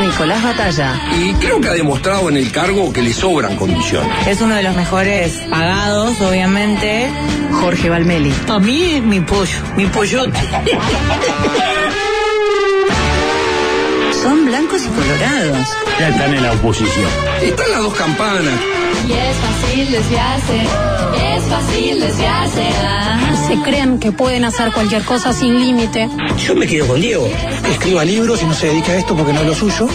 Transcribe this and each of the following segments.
Nicolás Batalla. Y creo que ha demostrado en el cargo que le sobran condiciones. Es uno de los mejores pagados, obviamente. Jorge Valmeli. A mí es mi pollo, mi pollote. Son blancos y colorados. Ya están en la oposición. Están las dos campanas. Y es fácil desviarse. Es fácil desviarse. Ajá. Se creen que pueden hacer cualquier cosa sin límite. Yo me quedo con Diego. que escriba libros y no se dedica a esto porque no es lo suyo.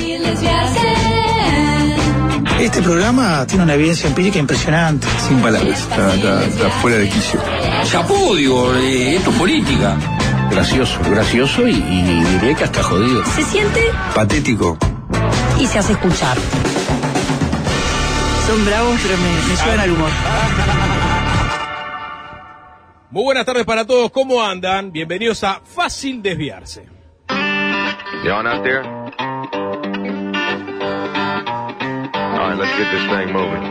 Este programa tiene una evidencia empírica impresionante. Sin palabras, está, está- está fuera de quicio. Chapó, digo, eh, esto es política. Gracioso, gracioso y, y diré que hasta jodido. Se siente Patético. Y se hace escuchar. Son bravos, pero me, me suben al humor. Muy buenas tardes para todos, ¿cómo andan? Bienvenidos a Fácil Desviarse. On out there? All right, let's get this thing moving.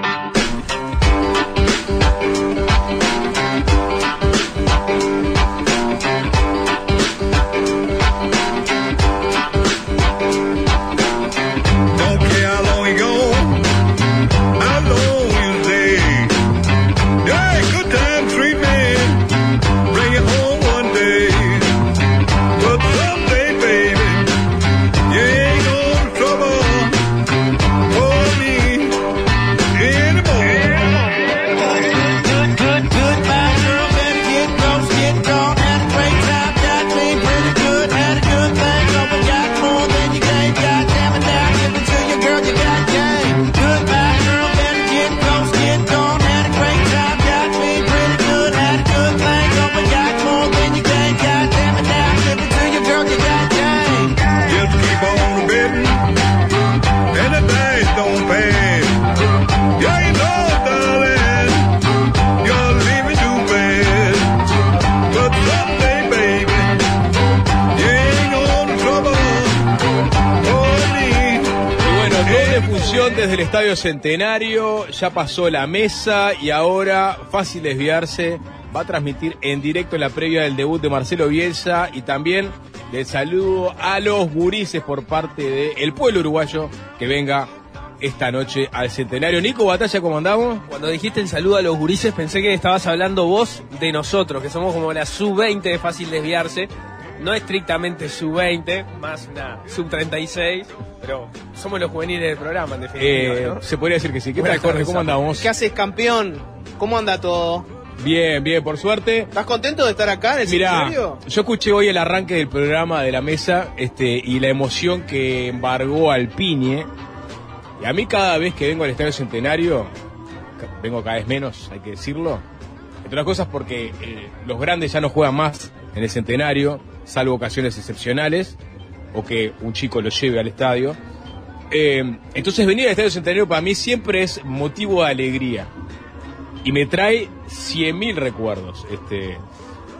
Centenario, ya pasó la mesa y ahora, fácil desviarse, va a transmitir en directo la previa del debut de Marcelo Bielsa y también el saludo a los gurises por parte del pueblo uruguayo que venga esta noche al Centenario. Nico Batalla, ¿cómo andamos? Cuando dijiste el saludo a los gurises pensé que estabas hablando vos de nosotros, que somos como la sub-20 de fácil desviarse. No estrictamente sub-20, más una sub-36, pero somos los juveniles del programa, en definitiva. Eh, ¿no? se podría decir que sí. ¿Qué tal, Jorge? ¿Cómo andamos? ¿Qué haces, campeón? ¿Cómo anda todo? Bien, bien, por suerte. ¿Estás contento de estar acá en el Mirá, yo escuché hoy el arranque del programa de la mesa este, y la emoción que embargó al Piñe. Y a mí cada vez que vengo al Estadio Centenario, vengo cada vez menos, hay que decirlo. Entre otras cosas porque eh, los grandes ya no juegan más en el Centenario, salvo ocasiones excepcionales, o que un chico lo lleve al estadio. Eh, entonces venir al Estadio Centenario para mí siempre es motivo de alegría y me trae 100.000 recuerdos. Este,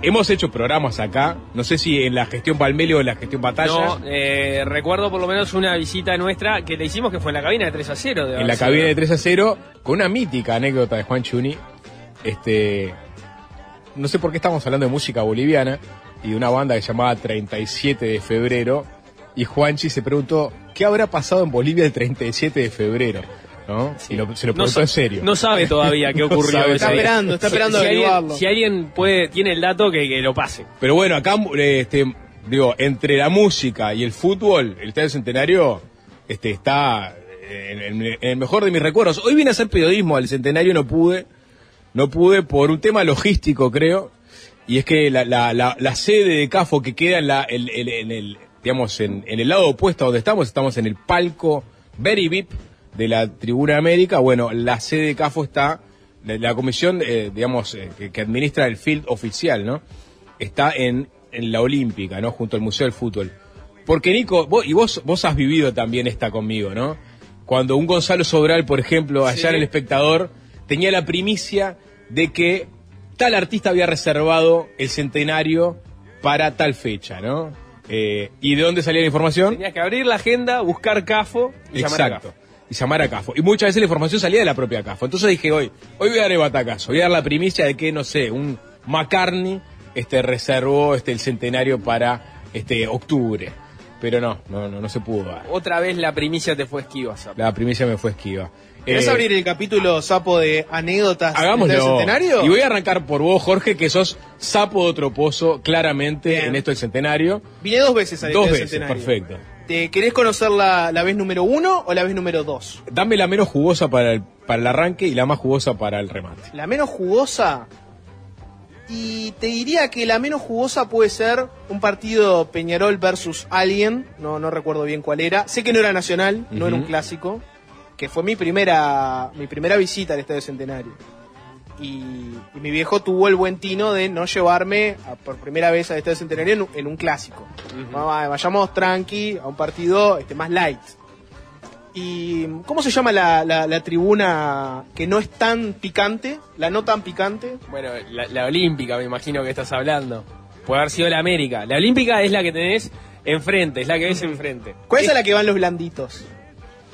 hemos hecho programas acá, no sé si en la gestión Palmelio o en la gestión Batalla, No, eh, recuerdo por lo menos una visita nuestra que le hicimos que fue en la cabina de 3 a 0. de en la cabina de sido. 3 a 0, con una mítica anécdota de Juan Chuni. Este, no sé por qué estamos hablando de música boliviana y de una banda que se llamaba 37 de febrero. Y Juanchi se preguntó, ¿qué habrá pasado en Bolivia el 37 de febrero? ¿No? Y lo- se lo preguntó en serio. No sabe todavía qué No ocurrió. sabe ese todavía. día. Si- si alguien- Si alguien puede, tiene el dato, que, que lo pase. Pero bueno, acá, este, digo, entre la música y el fútbol, el Estadio Centenario este, está en, en- en el mejor de mis recuerdos. Hoy vine a hacer periodismo al Centenario, no pude, no pude por un tema logístico, creo. Y es que la, la, la, la sede de CAFO que queda en, la, el- el- en el, digamos, en, en el lado opuesto a donde estamos, estamos en el palco Very VIP de la Tribuna América, bueno, la sede de CAFO está, la, comisión, eh, digamos, eh, que, que administra el field oficial, ¿no? Está en, en la Olímpica, ¿no? Junto al Museo del Fútbol. Porque Nico, vos, y vos, vos has vivido también esta conmigo, ¿no? Cuando un Gonzalo Sobral, por ejemplo, allá Sí. en el espectador, tenía la primicia de que tal artista había reservado el centenario para tal fecha, ¿no? Eh, ¿Y de dónde salía la información? Tenías que abrir la agenda, buscar CAFO y llamar a Exacto. Y llamar a CAFO. Y muchas veces la información salía de la propia CAFO. Entonces dije, hoy, hoy voy a dar el batacazo, voy a dar la primicia de que, no sé, un McCartney este, reservó este, el centenario para este, octubre. Pero no, no, no, no se pudo dar. Otra vez la primicia te fue esquiva, Zap. La primicia me fue esquiva. ¿Querés Eh, abrir el capítulo sapo de anécdotas del centenario? Y voy a arrancar por vos, Jorge, que sos sapo de otro pozo, claramente, Bien. en esto del centenario. Vine dos veces al Dos veces, Centenario. perfecto. ¿Te querés conocer la, la vez número uno o la vez número dos? Dame la menos jugosa para el, para el arranque y la más jugosa para el remate. La menos jugosa. Y te diría que la menos jugosa puede ser un partido Peñarol versus alguien. No, no recuerdo bien cuál era. Sé que no era nacional, no era un clásico. Que fue mi primera, mi primera visita al Estadio Centenario. Y, y mi viejo tuvo el buen tino de no llevarme a- por primera vez al Estadio Centenario en, un- en un clásico. Va- Vayamos tranqui a un partido este, más light. ¿Y cómo se llama la, la- la tribuna que no es tan picante? La no tan picante. Bueno, la, la olímpica me imagino que estás hablando. Puede haber sido la América. La olímpica es la que tenés enfrente, es la que ves enfrente. ¿Cuál es la que van los blanditos?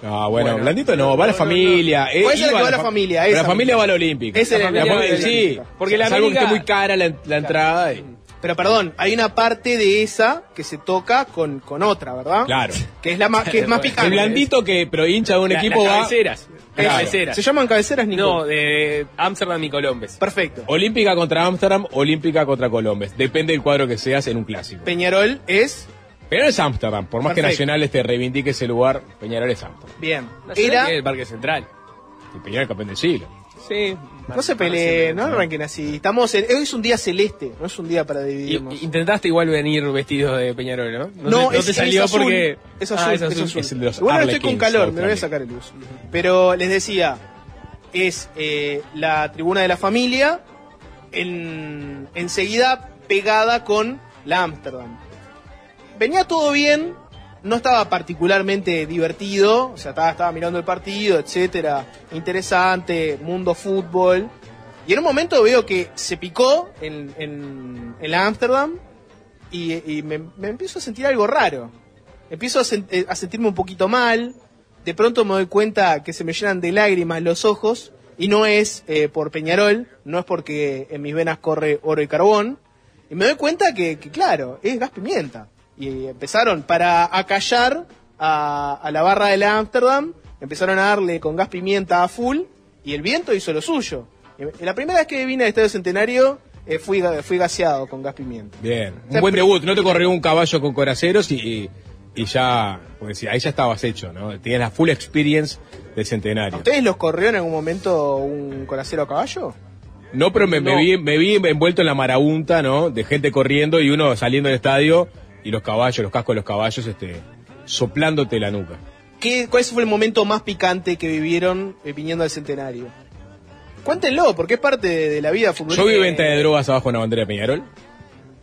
Ah, bueno, Bueno. Blandito no, va la familia. eh, ¿Cuál es la iba que va a la fa- familia? pero La Esa familia va a la Olímpica. Esa es la familia va- va a Sí. Porque la salvo que esté muy cara la, la entrada. y- Pero perdón, hay una parte de esa que se toca con, con otra, ¿verdad? Claro. Que es la más, que es más picante. El blandito que, pero hincha de un La- equipo las va. cabeceras. Las Claro. cabeceras. ¿Se llaman cabeceras, Nico? No, de Amsterdam y Colombes. Perfecto. Olímpica contra Ámsterdam, Olímpica contra Colombes. Depende del cuadro que seas en un clásico. Peñarol es. Pero es Ámsterdam, por más que Perfecto. Nacional te reivindique ese lugar, Peñarol es Ámsterdam. Bien. Era. el Parque Central. Y Peñarol campeón del siglo. Sí. No se peleen, no arranquen así. Estamos en- hoy es un día celeste, no es un día para Y- dividirnos. intentaste igual venir vestido de Peñarol, ¿no? No, te, no es, te salió es azul, porque. Es Ah, azul, es es azul. azul. Es el de los ahora estoy con calor, me voy a sacar el luz. Pero les decía, es eh, la tribuna de la familia, en, enseguida pegada con la Ámsterdam. Venía todo bien, no estaba particularmente divertido, o sea, estaba, mirando el partido, etcétera, interesante, mundo fútbol. Y en un momento veo que se picó en, en, en la Ámsterdam y, y me, empiezo a sentir algo raro. Empiezo a, sen- eh, a sentirme un poquito mal. De pronto me doy cuenta que se me llenan de lágrimas los ojos. Y no es eh, por Peñarol, no es porque en mis venas corre oro y carbón. Y me doy cuenta que, claro, es gas pimienta. Y empezaron para acallar a, a la barra de la Ámsterdam, empezaron a darle con gas pimienta a full y el viento hizo lo suyo. Y la primera vez que vine al Estadio Centenario eh, fui, fui gaseado con gas pimienta. Bien. O sea, Un buen debut. No te corrió un caballo con coraceros y, y, ya. Pues sí, ahí ya estabas hecho, ¿no? Tienes la full experience del centenario. ¿Ustedes los corrió en algún momento un coracero a caballo? No, pero me, vi, me vi envuelto en la marabunta, ¿no? De gente corriendo y uno saliendo del estadio y los caballos, los cascos de los caballos, este, soplándote la nuca. ¿Qué, ¿Cuál fue el momento más picante que vivieron eh, viniendo al centenario? Cuéntenlo, porque es parte de, de la vida futbolística. Yo vi venta de drogas abajo de una bandera de Peñarol.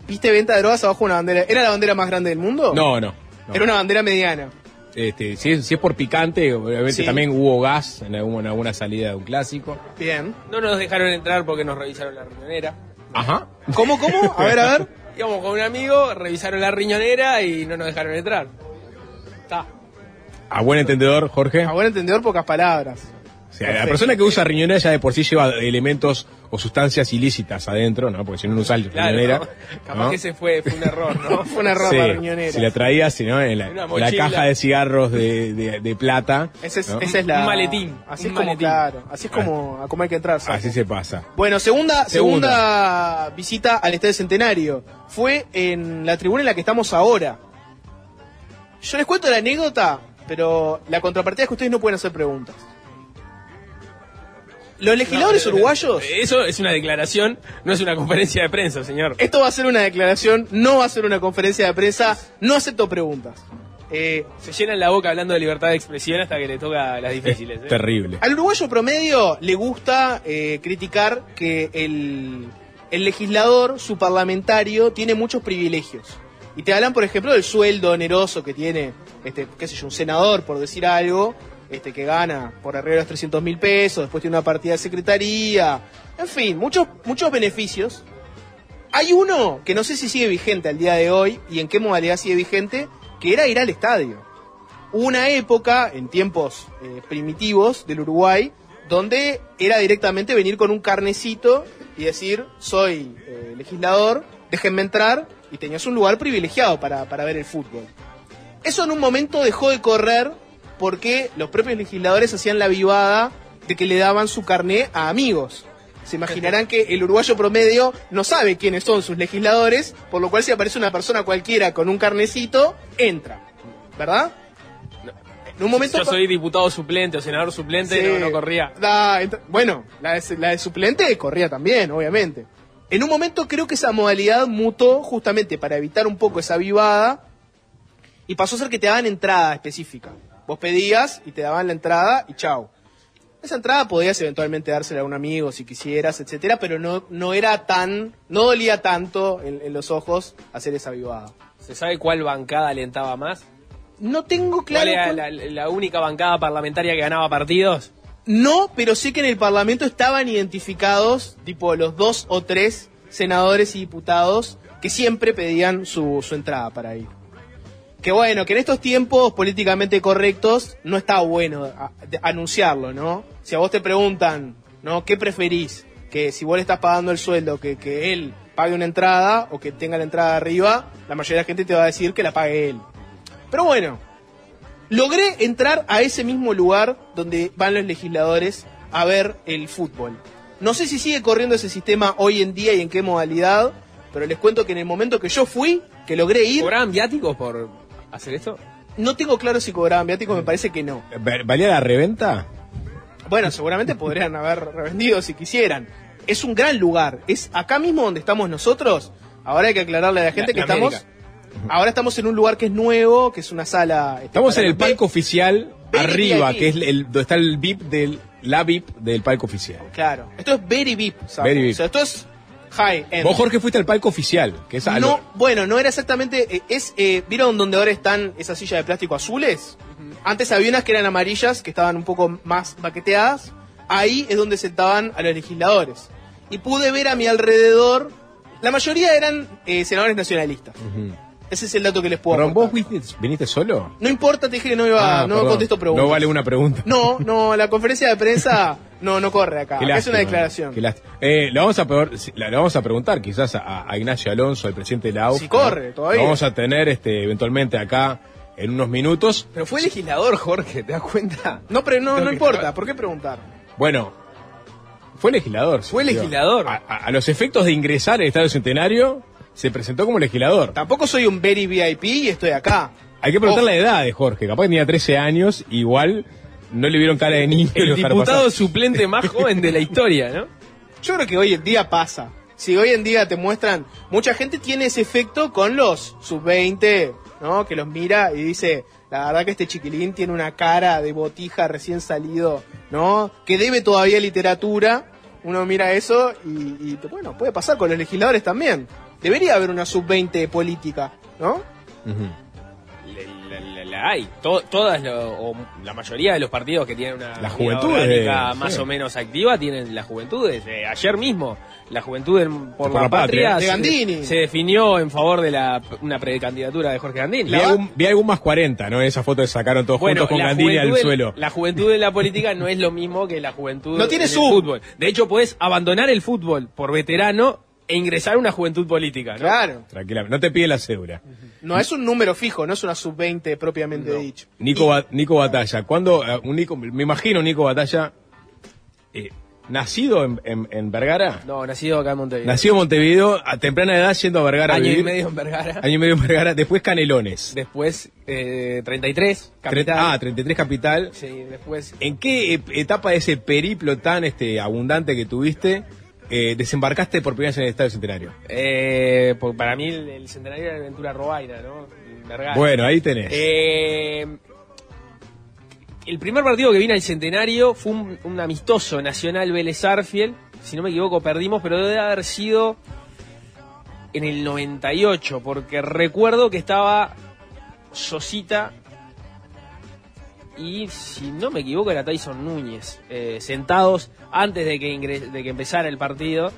¿Viste venta de drogas abajo de una bandera? ¿Era la bandera más grande del mundo? No, no. no. Era una bandera mediana. Este, si, es, si es por picante, obviamente Sí. también hubo gas en alguna, en alguna salida de un clásico. Bien. No nos dejaron entrar porque nos revisaron la riñonera. Ajá. ¿Cómo, cómo? A ver, a ver. Íbamos con un amigo, revisaron la riñonera y no nos dejaron entrar. Está. A buen entendedor, Jorge. A buen entendedor, pocas palabras. O sea, la persona que usa riñonera ya de por sí lleva elementos o sustancias ilícitas adentro, ¿no? Porque si no, no usa Claro, riñonera. ¿no? Capaz ¿no? que ese fue, fue un error, ¿no? Fue un error Sí, la riñonera. Si la traías, si no, en la, caja de cigarros de, de- de plata. Esa es, ¿no? esa es la... Un maletín, Así un es como, maletín. claro. Así es como, a como hay que entrar. Así se pasa. Bueno, segunda, segunda, Segunda. visita al Estadio Centenario. Fue en la tribuna en la que estamos ahora. Yo les cuento la anécdota, pero la contrapartida es que ustedes no pueden hacer preguntas. Los legisladores uruguayos. Eso es una declaración, no es una conferencia de prensa, señor. Esto va a ser una declaración, no va a ser una conferencia de prensa. No acepto preguntas. Eh, Se llenan la boca hablando de libertad de expresión hasta que le toca las difíciles. ¿eh? Terrible. Al uruguayo promedio le gusta eh, criticar que el, el legislador, su parlamentario, tiene muchos privilegios. Y te hablan, por ejemplo, del sueldo oneroso que tiene, este, qué sé yo, un senador, por decir algo, este, que gana por arriba de los 300 mil pesos, después tiene una partida de secretaría, en fin, muchos, muchos beneficios. Hay uno que no sé si sigue vigente al día de hoy y en qué modalidad sigue vigente, que era ir al estadio. Una época, en tiempos eh, primitivos del Uruguay, donde era directamente venir con un carnecito y decir, soy eh, legislador, déjenme entrar, y tenías un lugar privilegiado para, para ver el fútbol. Eso en un momento dejó de correr porque los propios legisladores hacían la vivada de que le daban su carné a amigos. Se imaginarán que el uruguayo promedio no sabe quiénes son sus legisladores, por lo cual si aparece una persona cualquiera con un carnecito, entra. ¿Verdad? En un momento Yo soy diputado suplente o senador suplente, Sí. no, no corría. Da- ent- bueno, la de, la de suplente corría también, obviamente. En un momento creo que esa modalidad mutó justamente para evitar un poco esa vivada y pasó a ser que te daban entrada específica. Vos pedías y te daban la entrada y chau. Esa entrada podías eventualmente dársela a un amigo si quisieras, etcétera, pero no, no era tan, no dolía tanto en, en los ojos hacer esa vivada. ¿Se sabe cuál bancada alentaba más? No tengo claro. ¿Cuál era cuál- la, la única bancada parlamentaria que ganaba partidos? No, pero sí que en el Parlamento estaban identificados, tipo los dos o tres senadores y diputados que siempre pedían su, su entrada para ir. Que bueno, que en estos tiempos políticamente correctos no está bueno a- de- anunciarlo, ¿no? Si a vos te preguntan, ¿no? ¿Qué preferís? Que si vos le estás pagando el sueldo, que, que él pague una entrada o que tenga la entrada arriba, la mayoría de la gente te va a decir que la pague él. Pero bueno, logré entrar a ese mismo lugar donde van los legisladores a ver el fútbol. No sé si sigue corriendo ese sistema hoy en día y en qué modalidad, pero les cuento que en el momento que yo fui, que logré ir, ¿Cobraban viáticos por hacer esto? no tengo claro si cobraban viáticos, me parece que no. ¿Va- ¿Valía la reventa? Bueno, seguramente podrían haber revendido si quisieran. Es un gran lugar, es acá mismo donde estamos nosotros. Ahora hay que aclararle a la gente La- que la estamos... América. Ahora estamos en un lugar que es nuevo, que es una sala... Estamos en el palco oficial, Very arriba, VIP. que es el, donde está el VIP del, la VIP del palco oficial. Claro, esto es very VIP, ¿sabes? Very VIP. O sea, esto es high end. Vos, Jorge, fuiste al palco oficial, que es algo- No, bueno, no era exactamente. eh, es eh, ¿Vieron donde ahora están esas sillas de plástico azules? Antes había unas que eran amarillas, que estaban un poco más baqueteadas. Ahí es donde sentaban a los legisladores. Y pude ver a mi alrededor. La mayoría eran eh, senadores nacionalistas. Ese es el dato que les puedo Perdón, aportar. ¿vos viniste, viniste solo? No importa, te dije que no iba, Ah, no perdón. contesto preguntas. No vale una pregunta. No, no, la conferencia de prensa no, no corre acá. Es una declaración. qué lástima. Eh, le, vamos a peor- le vamos a preguntar quizás a, a Ignacio Alonso, el presidente de la AUF. Si corre, ¿no? todavía. Lo vamos a tener este, eventualmente acá en unos minutos. Pero fue legislador, Jorge, ¿te das cuenta? No, pero no, Lo no importa. ¿Por qué preguntar? Bueno, fue legislador. Fue legislador. A, a- a los efectos de ingresar al Estadio Centenario, se presentó como legislador. Tampoco soy un very VIP y estoy acá. Hay que preguntar Ojo. la edad de Jorge. Capaz que tenía 13 años, igual no le vieron cara de niño. y El diputado suplente más joven de la historia, ¿no? Yo creo que hoy en día pasa. Si hoy en día te muestran, mucha gente tiene ese efecto con los sub-20, ¿no? Que los mira y dice, la verdad que este chiquilín tiene una cara de botija recién salido, ¿no? Que debe todavía literatura. Uno mira eso y, y, bueno, puede pasar con los legisladores también. Debería haber una sub-20 política, ¿no? La, la- la hay. To- todas, lo- o la mayoría de los partidos que tienen una La juventud más sí. o menos activa tienen las juventudes. Eh, ayer mismo, la juventud en- por, Por la, la patria. patria, De se- Gandini. Se, definió en favor de la, una precandidatura de Jorge Gandini. Vi algún, vi algún más 40, ¿no? Esa foto que sacaron todos juntos con Gandini al en- suelo. La juventud en la política no es lo mismo que la juventud No tiene en el fútbol. De hecho, puedes abandonar el fútbol por veterano e ingresar a una juventud política, ¿no? Claro. Tranquilamente, no te pide la cédula. No es un número fijo, no es una sub-20 propiamente dicho. Nico, Ba- Nico Batalla, ¿cuándo, eh, un Nico, me imagino Nico Batalla, eh, nacido en, en- en Vergara. No, nacido acá en Montevideo. Nacido en Montevideo, a temprana edad yendo a Vergara. a Año y medio en Vergara. Año y medio en Vergara, después Canelones. Después, eh, 33, Tre- capital. Ah, 33 Capital. Sí, después ¿En qué etapa de ese periplo tan este, abundante que tuviste eh, desembarcaste por primera vez en el Estadio Centenario? Eh, por- para mí el, el centenario de Aventura Robaina, ¿no? Bueno, ahí tenés. Eh, el primer partido que vine al centenario fue un, un amistoso Nacional Vélez Arfiel. Si no me equivoco, perdimos, pero debe haber sido en el 98, porque recuerdo que estaba Sosita y, si no me equivoco, era Tyson Núñez, eh, sentados antes de que, ingre- de que empezara el partido.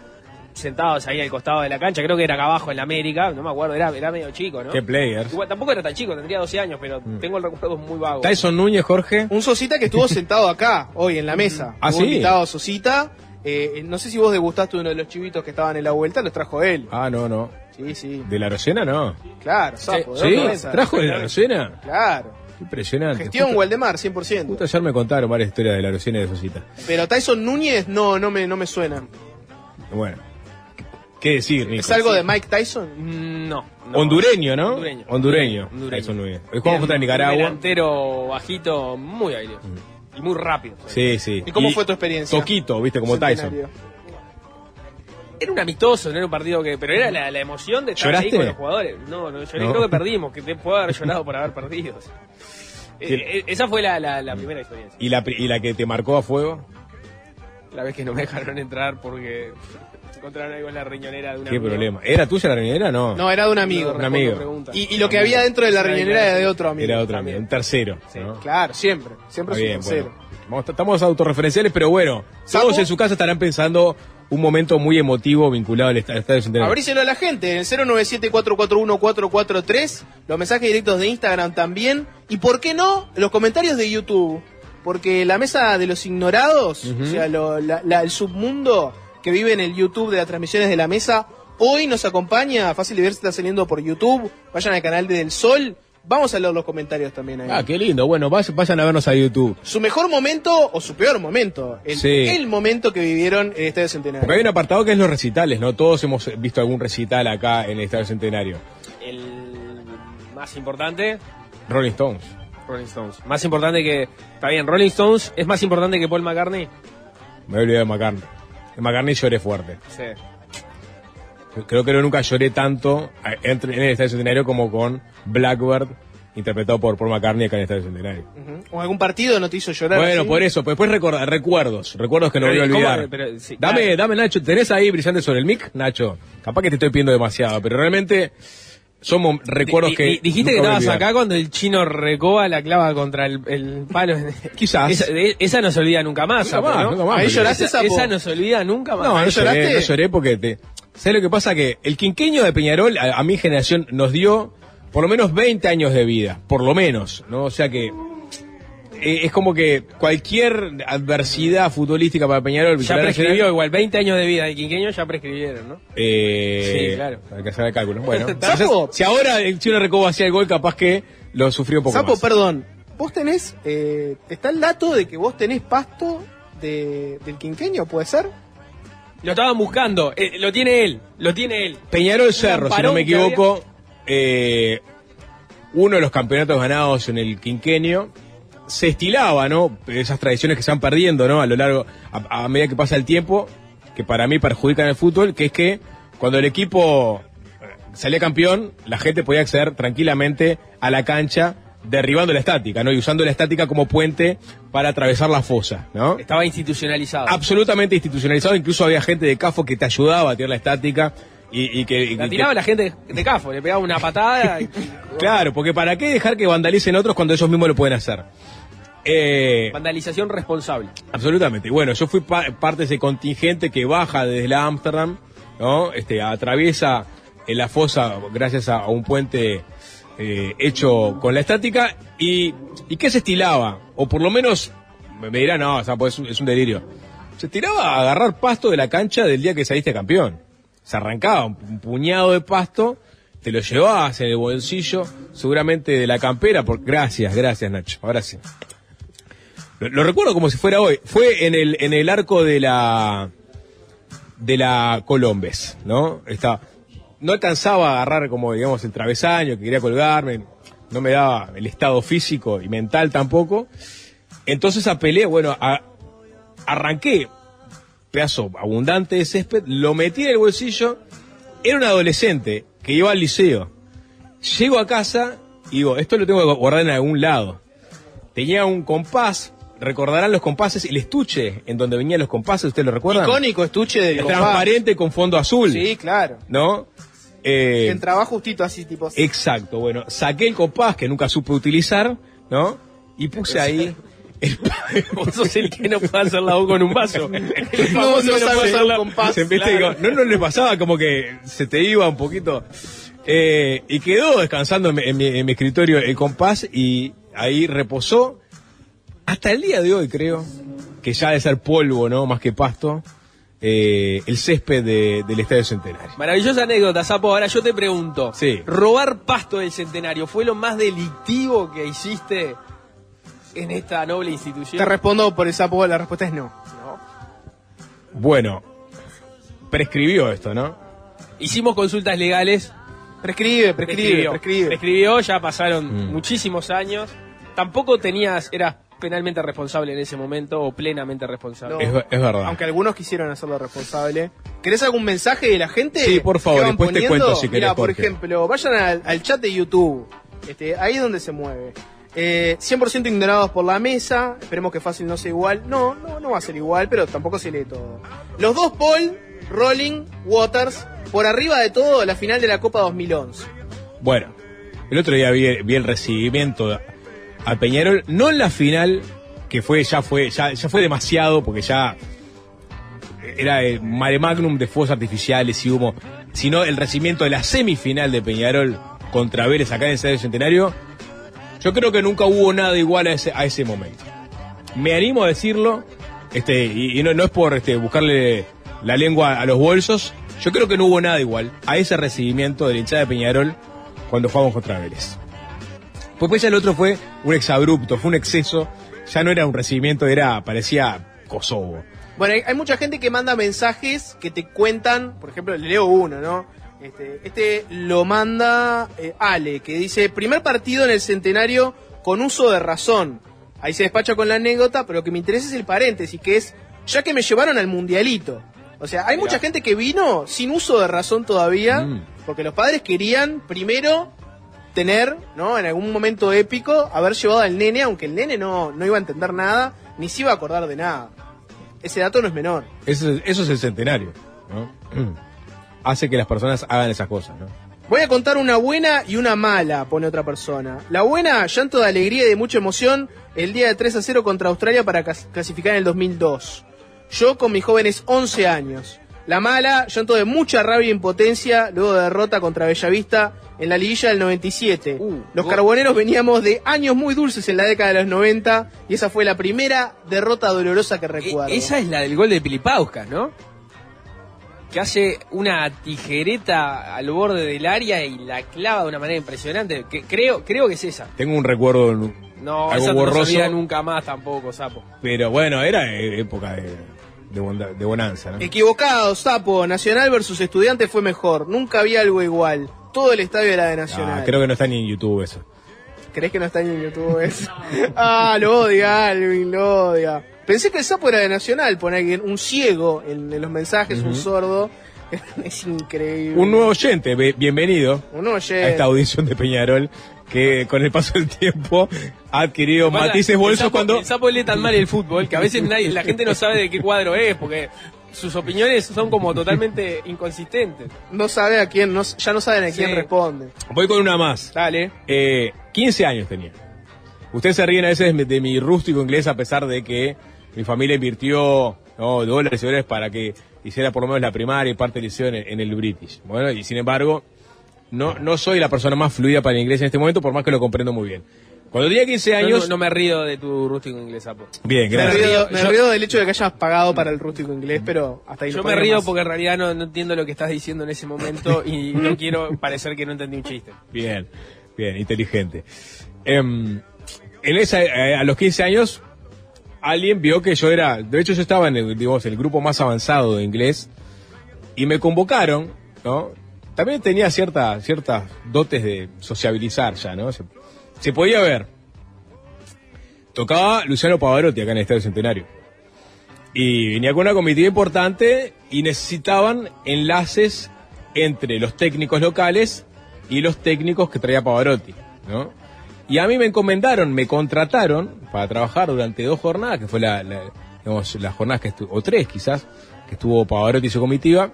Sentados ahí al costado de la cancha, creo que era acá abajo en la América, no me acuerdo, era, era medio chico, ¿no? Qué players. Igual, tampoco era tan chico, tendría 12 años, pero Mm. tengo el recuerdo muy vago. Tyson Núñez, Jorge. Un Sosita que estuvo sentado acá, hoy en la mesa. Ah, Hubo ¿sí? invitado a Sosita. Eh, no sé si vos degustaste uno de los chivitos que estaban en la vuelta, los trajo él. Ah, no, no. Sí, sí. ¿De la Rosena no? Claro, sapo. ¿de ¿Sí? ¿Trajo de la Rosena? Claro. Impresionante. Gestión Waldemar, 100%. Justo ayer me contaron varias historias de la y de Sosita. Pero Tyson Núñez no, no me, no me suena. Bueno. ¿Qué decir, Nico? ¿Es algo de Mike Tyson? Mm, No. no. Hondureño, ¿no? Hondureño. Hondureño. Hondureño. Tyson Núñez. Hoy jugamos contra Un Nicaragua. delantero bajito, muy habilidoso. Y muy rápido. Sí, sí. ¿Y cómo fue tu experiencia? Toquito, viste, como Tyson. Era un amistoso, no era un partido que. Pero era la, la emoción de estar ¿Lloraste? ahí con los jugadores. No, no lloré, No. creo que perdimos, que te puedo haber llorado por haber perdido. Eh, eh, esa fue la, la- la primera experiencia. ¿Y la, ¿Y la que te marcó a fuego? La vez que no me dejaron entrar porque se encontraron algo en la riñonera de una ¿Qué problema? ¿Era tuya la riñonera? No. No, era de un amigo. Un amigo. Y, y lo que había dentro de la riñonera era de otro amigo. Era otro amigo, un tercero. ¿no? Claro, siempre. Siempre es un bien, tercero. bueno. Estamos autorreferenciales, pero bueno, ¿Sapo? todos en su casa estarán pensando un momento muy emotivo vinculado al est- al Estadio Centenario. Abríselo a la gente en el 097-441-443, los mensajes directos de Instagram también, y por qué no, los comentarios de YouTube, porque la mesa de los ignorados, o sea, lo- la- la- el submundo que vive en el YouTube de las transmisiones de la mesa, hoy nos acompaña, fácil de ver si está saliendo por YouTube, vayan al canal de Del Sol, vamos a leer los comentarios también ahí. Ah, qué lindo. Bueno, vayan a vernos a YouTube. Su mejor momento o su peor momento, el, Sí. el momento que vivieron en el Estadio Centenario. Porque hay un apartado que es los recitales, ¿no? Todos hemos visto algún recital acá en el Estadio Centenario. El más importante, Rolling Stones. Rolling Stones. Más importante que. Está bien, Rolling Stones es más importante que Paul McCartney. Me he olvidado de McCartney. De McCartney lloré fuerte. Sí. Creo que nunca lloré tanto eh, en el Estadio Centenario como con Blackbird, interpretado por Paul McCartney acá en el Estadio Centenario. ¿O algún partido no te hizo llorar? Bueno, así? por eso, pues después recorda- recuerdos, recuerdos que no Pero, voy a olvidar. Pero, sí, dame, claro. dame Nacho, ¿tenés ahí brillante sobre el mic, Nacho? Capaz que te estoy pidiendo demasiado, pero realmente son mom- recuerdos que. di- dijiste que estabas acá cuando el chino recoba la clava contra el, el palo. Quizás. Esa, de- esa no se olvida nunca más. Nunca Sapo, más, ¿no? nunca más, Ahí lloraste, Esa, esa no se olvida nunca más. No, no ¿Ahí lloré, no lloré porque te. ¿Sabes lo que pasa? Que el quinqueño de Peñarol, a, a mi generación, nos dio por lo menos 20 años de vida. Por lo menos, ¿no? O sea que. eh, es como que cualquier adversidad futbolística para Peñarol. ya prescribió Nacional, igual, 20 años de vida de quinqueño ya prescribieron, ¿no? Eh, Sí, claro. Hay que hacer el cálculo. Bueno, Sapo. entonces, si ahora el chino Recobo hacía el gol, capaz que lo sufrió un poco Sapo, más. perdón. Vos tenés, eh, está el dato de que vos tenés pasto de, del quinqueño, ¿puede ser? Lo estaban buscando, eh, lo tiene él, lo tiene él. Peñarol Cerro, si no me equivoco, eh, uno de los campeonatos ganados en el quinquenio se estilaba, ¿no? Esas tradiciones que se van perdiendo, ¿no? A lo largo, a, a medida que pasa el tiempo, que para mí perjudican el fútbol, que es que cuando el equipo salía campeón, la gente podía acceder tranquilamente a la cancha derribando la estática, ¿no? Y usando la estática como puente para atravesar la fosa, ¿no? Estaba institucionalizado. Absolutamente institucionalizado, incluso había gente de CAFO que te ayudaba a tirar la estática y, y que... y La que- tiraba la gente de Cafo, le pegaba una patada. y- Claro, porque ¿para qué dejar que vandalicen otros cuando ellos mismos lo pueden hacer? Eh, Vandalización responsable. absolutamente. Y Bueno, yo fui pa- parte de ese contingente que baja desde la Ámsterdam, ¿no? Este, atraviesa en la fosa gracias a, a un puente eh, hecho con la estática y, y ¿qué se estilaba? O por lo menos, me dirán, no, o sea, pues es, un, delirio. Se tiraba a agarrar pasto de la cancha del día que saliste campeón. Se arrancaba un, puñado de pasto, te lo llevabas en el bolsillo, seguramente de la campera, por, gracias, gracias Nacho, ahora sí. Lo, lo recuerdo como si fuera hoy. Fue en el, en el arco de la de la Colombes, ¿no? No alcanzaba a agarrar como, digamos, el travesaño, que quería colgarme, no me daba el estado físico y mental tampoco. Entonces apelé, bueno, arranqué pedazo abundante de césped, lo metí en el bolsillo, era un adolescente que iba al liceo. Llego a casa y digo, esto lo tengo que guardar en algún lado. Tenía un compás, recordarán los compases, el estuche en donde venían los compases, ¿ustedes lo recuerdan? Icónico estuche del El compás. transparente con fondo azul. Sí, claro. ¿No? Eh, Que entraba justito así, tipo así. Exacto, bueno, saqué el compás que nunca supe utilizar, ¿no? Y puse ahí. Vos sos el que no puede hacer la U con un vaso. El famoso no que sabe hacer la- compás. Claro. Digo, no, no les pasaba como que se te iba un poquito. Eh, y quedó descansando en mi, en mi- en mi escritorio el compás y ahí reposó. Hasta el día de hoy creo que ya de ser polvo, ¿no? Más que pasto. eh, el césped de- del Estadio Centenario. Maravillosa anécdota, Sapo. Ahora yo te pregunto. Sí. ¿Robar pasto del centenario fue lo más delictivo que hiciste en esta noble institución? Te respondo por esa la respuesta es no. Bueno, prescribió esto, ¿no? Hicimos consultas legales. Prescribe, prescribe, prescribe. Prescribió, ya pasaron Mm. muchísimos años. Tampoco tenías, eras penalmente responsable en ese momento o plenamente responsable. No. Es, ver- es verdad. Aunque algunos quisieron hacerlo responsable. ¿Querés algún mensaje de la gente? Sí, por favor, después te poniendo? cuento si querés, Mira, por ejemplo, vayan al, al chat de YouTube. Este, ahí es donde se mueve. Eh, 100% ignorados por la mesa. Esperemos que fácil no sea igual. No, no, no va a ser igual, pero tampoco se lee todo. Los dos Paul, Rolling, Waters, por arriba de todo, la final de la Copa 2011. Bueno, el otro día vi, vi el recibimiento a Peñarol, no en la final, que fue ya fue ya, fue demasiado porque ya era el mare magnum de fuegos artificiales y humo, sino el recibimiento de la semifinal de Peñarol contra Vélez acá en el Estadio Centenario. Yo creo que nunca hubo nada igual a ese, a ese momento. Me animo a decirlo, este, y, y no, no es por este, buscarle la lengua a los bolsos, yo creo que no hubo nada igual a ese recibimiento de la hinchada de Peñarol cuando jugamos contra Vélez. Pues, pues ya el otro fue un exabrupto, fue un exceso, ya no era un recibimiento, era, parecía Kosovo. Bueno, hay, hay mucha gente que manda mensajes que te cuentan, por ejemplo, le leo uno, ¿no? Este, este lo manda eh, Ale, que dice, primer partido en el centenario con uso de razón. Ahí se despacha con la anécdota, pero lo que me interesa es el paréntesis, que es, ya que me llevaron al mundialito. O sea, hay mucha gente que vino sin uso de razón todavía, Mm. porque los padres querían primero tener, ¿no? En algún momento épico, haber llevado al nene, aunque el nene no, no iba a entender nada, ni se iba a acordar de nada. Ese dato no es menor. Eso, es- eso es el centenario, ¿no? Hace que las personas hagan esas cosas, ¿no? Voy a contar una buena y una mala, pone otra persona. La buena, llanto de alegría y de mucha emoción, el día de 3 a 0 contra Australia para clasificar en el 2002. Yo con mis jóvenes 11 años. La mala, llanto de mucha rabia e impotencia, luego de derrota contra Bellavista en la liguilla del 97. Uh, los go- carboneros veníamos de años muy dulces en la década de los 90 y esa fue la primera derrota dolorosa que recuerdo. E- Esa es la del gol de Pilipauskas, ¿no? Que hace una tijereta al borde del área y la clava de una manera impresionante. Que creo, creo que es esa. Tengo un recuerdo No, algo esa no borroso, nunca más tampoco, sapo. pero bueno, era eh, época de, de, bonanza, ¿no? Equivocado, Sapo. Nacional versus Estudiantes fue mejor. Nunca había algo igual. Todo el estadio era de Nacional. Ah, creo que no está ni en YouTube eso. ¿Crees que no está ni en YouTube eso? ah, lo odia, Alvin, lo odia. Pensé que el sapo era de Nacional, poner un ciego en, en los mensajes, un sordo. es increíble. Un nuevo oyente, be- bienvenido Un nuevo a esta audición de Peñarol, que con el paso del tiempo ha adquirido Pasa, matices el bolsos sapo- cuando... El sapo lee tan mal el fútbol que a veces nadie, la gente no sabe de qué cuadro es, porque sus opiniones son como totalmente inconsistentes. No sabe a quién, no- ya no saben a quién Sí. responde. Voy con una más. Dale. Eh, 15 años tenía. Ustedes se ríen a veces de, de mi rústico inglés a pesar de que mi familia invirtió no, dólares y dólares para que hiciera por lo menos la primaria y parte del liceo en, en el British. Bueno, y sin embargo, no, no soy la persona más fluida para el inglés en este momento, por más que lo comprendo muy bien. Cuando tenía 15 Yo años... no, no me río de tu rústico inglés, sapo. Bien, Me gracias. río, me Yo- río del hecho de que hayas pagado para el rústico inglés, pero hasta ahí Yo no me río más. porque en realidad no, no entiendo lo que estás diciendo en ese momento y no quiero parecer que no entendí un chiste. Bien, bien, inteligente. Em, en esa, eh, a los 15 años alguien vio que yo era, de hecho yo estaba en el, digamos, el grupo más avanzado de inglés y me convocaron, ¿no? También tenía cierta, ciertas dotes de sociabilizar ya, ¿no? Se, podía ver. Tocaba Luciano Pavarotti acá en el Estadio Centenario. Y venía con una comitiva importante y necesitaban enlaces entre los técnicos locales y los técnicos que traía Pavarotti, ¿no? Y a mí me encomendaron, me contrataron para trabajar durante dos jornadas, que fue la, la- digamos, las jornadas que estuvo, o tres quizás, que estuvo Pavarotti y su comitiva,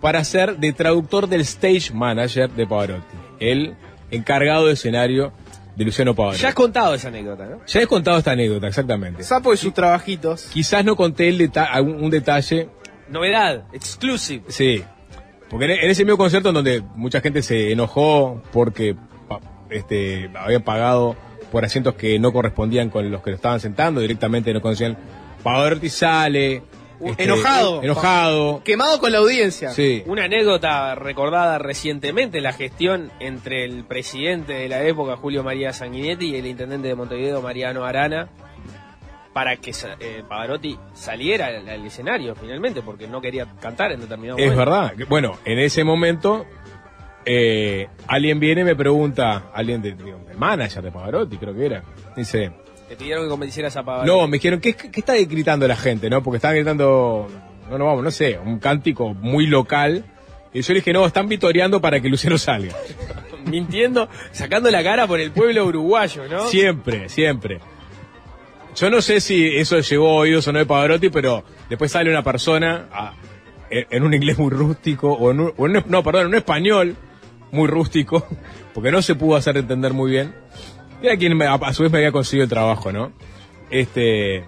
para ser de traductor del stage manager de Pavarotti, el encargado de escenario de Luciano Pavarotti. Ya has contado esa anécdota, ¿no? Ya he contado esta anécdota, exactamente. Sapo y sus trabajitos. Quizás no conté el deta- algún- un detalle Novedad, exclusive. Sí, porque en, en ese mismo concierto en donde mucha gente se enojó porque este, habían pagado por asientos que no correspondían con los que lo estaban sentando, directamente no conocían. Pavarotti sale. este, enojado. Enojado. Quemado con la audiencia. Sí. Una anécdota recordada recientemente, la gestión entre el presidente de la época, Julio María Sanguinetti, y el intendente de Montevideo, Mariano Arana, para que eh, Pavarotti saliera al, al escenario finalmente, porque no quería cantar en determinado Es momento. verdad. que, Bueno, en ese momento eh, alguien viene y me pregunta, alguien de, digo, manager de Pavarotti, creo que era. Dice, Te pidieron que convencieras a Pavarotti. No, me dijeron, ¿qué, qué está gritando la gente, no? Porque estaban gritando, no, no vamos, no sé, un cántico muy local. Y yo le dije, no, están vitoreando para que Luciano salga. Mintiendo, sacando la cara por el pueblo uruguayo, ¿no? Siempre, siempre. Yo no sé si eso llegó a oídos o no de Pavarotti, pero después sale una persona a- en en un inglés muy rústico, o en un, o en un- no, perdón, en un español muy rústico, porque no se pudo hacer entender muy bien. Era quien me- a, a su vez me había conseguido el trabajo, ¿no? Este,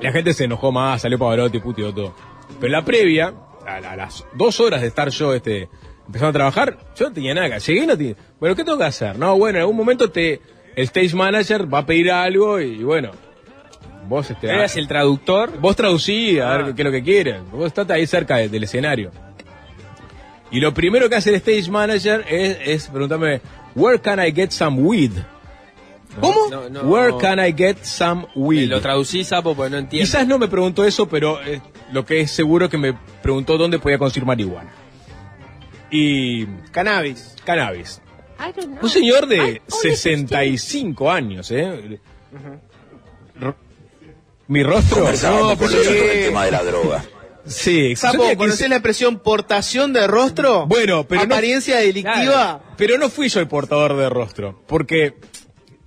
la gente se enojó más, salió Pavarotti, puteó todo. Pero la previa, a, a las dos horas de estar yo este, empezando a trabajar, yo no tenía nada. Llegué y no tenía... Bueno, ¿qué tengo que hacer? No, bueno, en algún momento te, el stage manager va a pedir algo y, bueno, vos... Este, Eras el traductor. Vos traducí a Ah. ver qué es lo que quieren. Vos estás ahí cerca de- del escenario. Y lo primero que hace el stage manager es, es preguntarme, where can I get some weed? ¿Cómo? No, no. Where can I get some weed? Lo traducí, sapo, porque no entiendo. Quizás no me preguntó eso, pero eh, lo que es seguro es que me preguntó dónde podía conseguir marihuana. Y Cannabis. cannabis. Un señor de 65 años, ¿eh? Mi rostro. Conversábamos con sobre el tema de la droga. Sí, Sapo, tenía ¿conocés 15 la expresión portación de rostro? Bueno, pero no- Apariencia delictiva. Pero no fui yo el portador de rostro, porque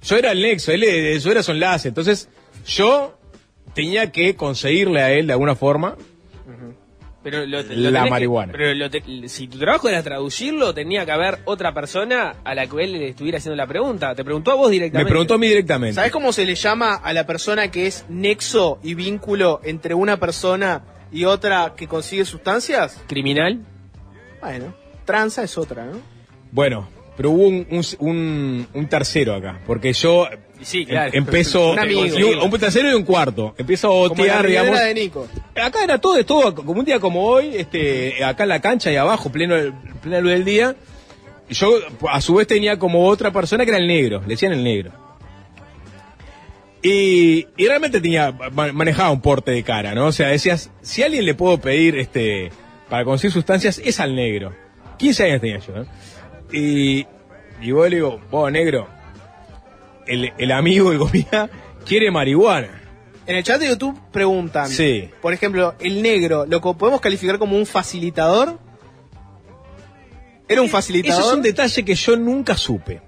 yo era el nexo, él eh, yo era su enlace, entonces yo tenía que conseguirle a él de alguna forma Pero lo- lo La que- marihuana. pero lo te- si tu trabajo era traducirlo, tenía que haber otra persona a la que él le estuviera haciendo la pregunta. Te preguntó a vos me directamente. preguntó a mí directamente. ¿Sabés cómo se le llama a la persona que es nexo y vínculo entre una persona y otra que consigue sustancias? ¿Criminal? Bueno, tranza es otra, ¿no? Bueno, pero hubo un, un, un- un tercero acá, porque yo Sí, claro. em- empezó Un un, un tercero y un cuarto. Empiezo a botear, digamos. de Nico. Acá era todo, todo como un día como hoy, este, acá en la cancha y abajo, pleno, plena luz del día. Y yo, a su vez, tenía como otra persona que era el negro, le decían el negro. Y, y realmente tenía, ma- manejaba un porte de cara, ¿no? O sea, decías, si a alguien le puedo pedir, este, para conseguir sustancias, es al negro. 15 años tenía yo, ¿no? Y, y vos le digo, vos, negro, el, el amigo del comida quiere marihuana. En el chat de YouTube preguntan, Sí. por ejemplo, el negro, ¿lo podemos calificar como un facilitador? ¿Era un facilitador? Eso es un detalle que yo nunca supe.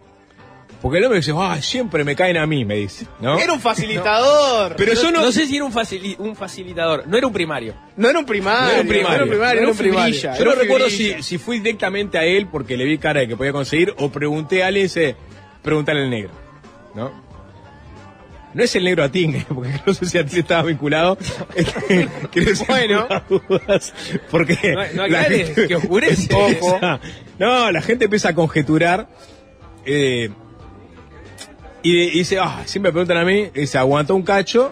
Porque el hombre dice, ah, siempre me caen a mí, me dice. ¿no? Era un facilitador. Pero yo no- No sé si era un, facili- un facilitador. No era un primario. No era un primario. No era un primario. No era un primario, era un primario. Yo no recuerdo si, si fui directamente a él porque le vi cara de que podía conseguir o pregunté a alguien dice, pregúntale al negro. ¿No? No es el negro Atingue, porque no sé si a ti estaba vinculado. Este, Bueno. porque No, no la gente- que oscurece. Ojo. No, la gente empieza a conjeturar. eh, y, y dice, ah, siempre me preguntan a mí, se aguantó un cacho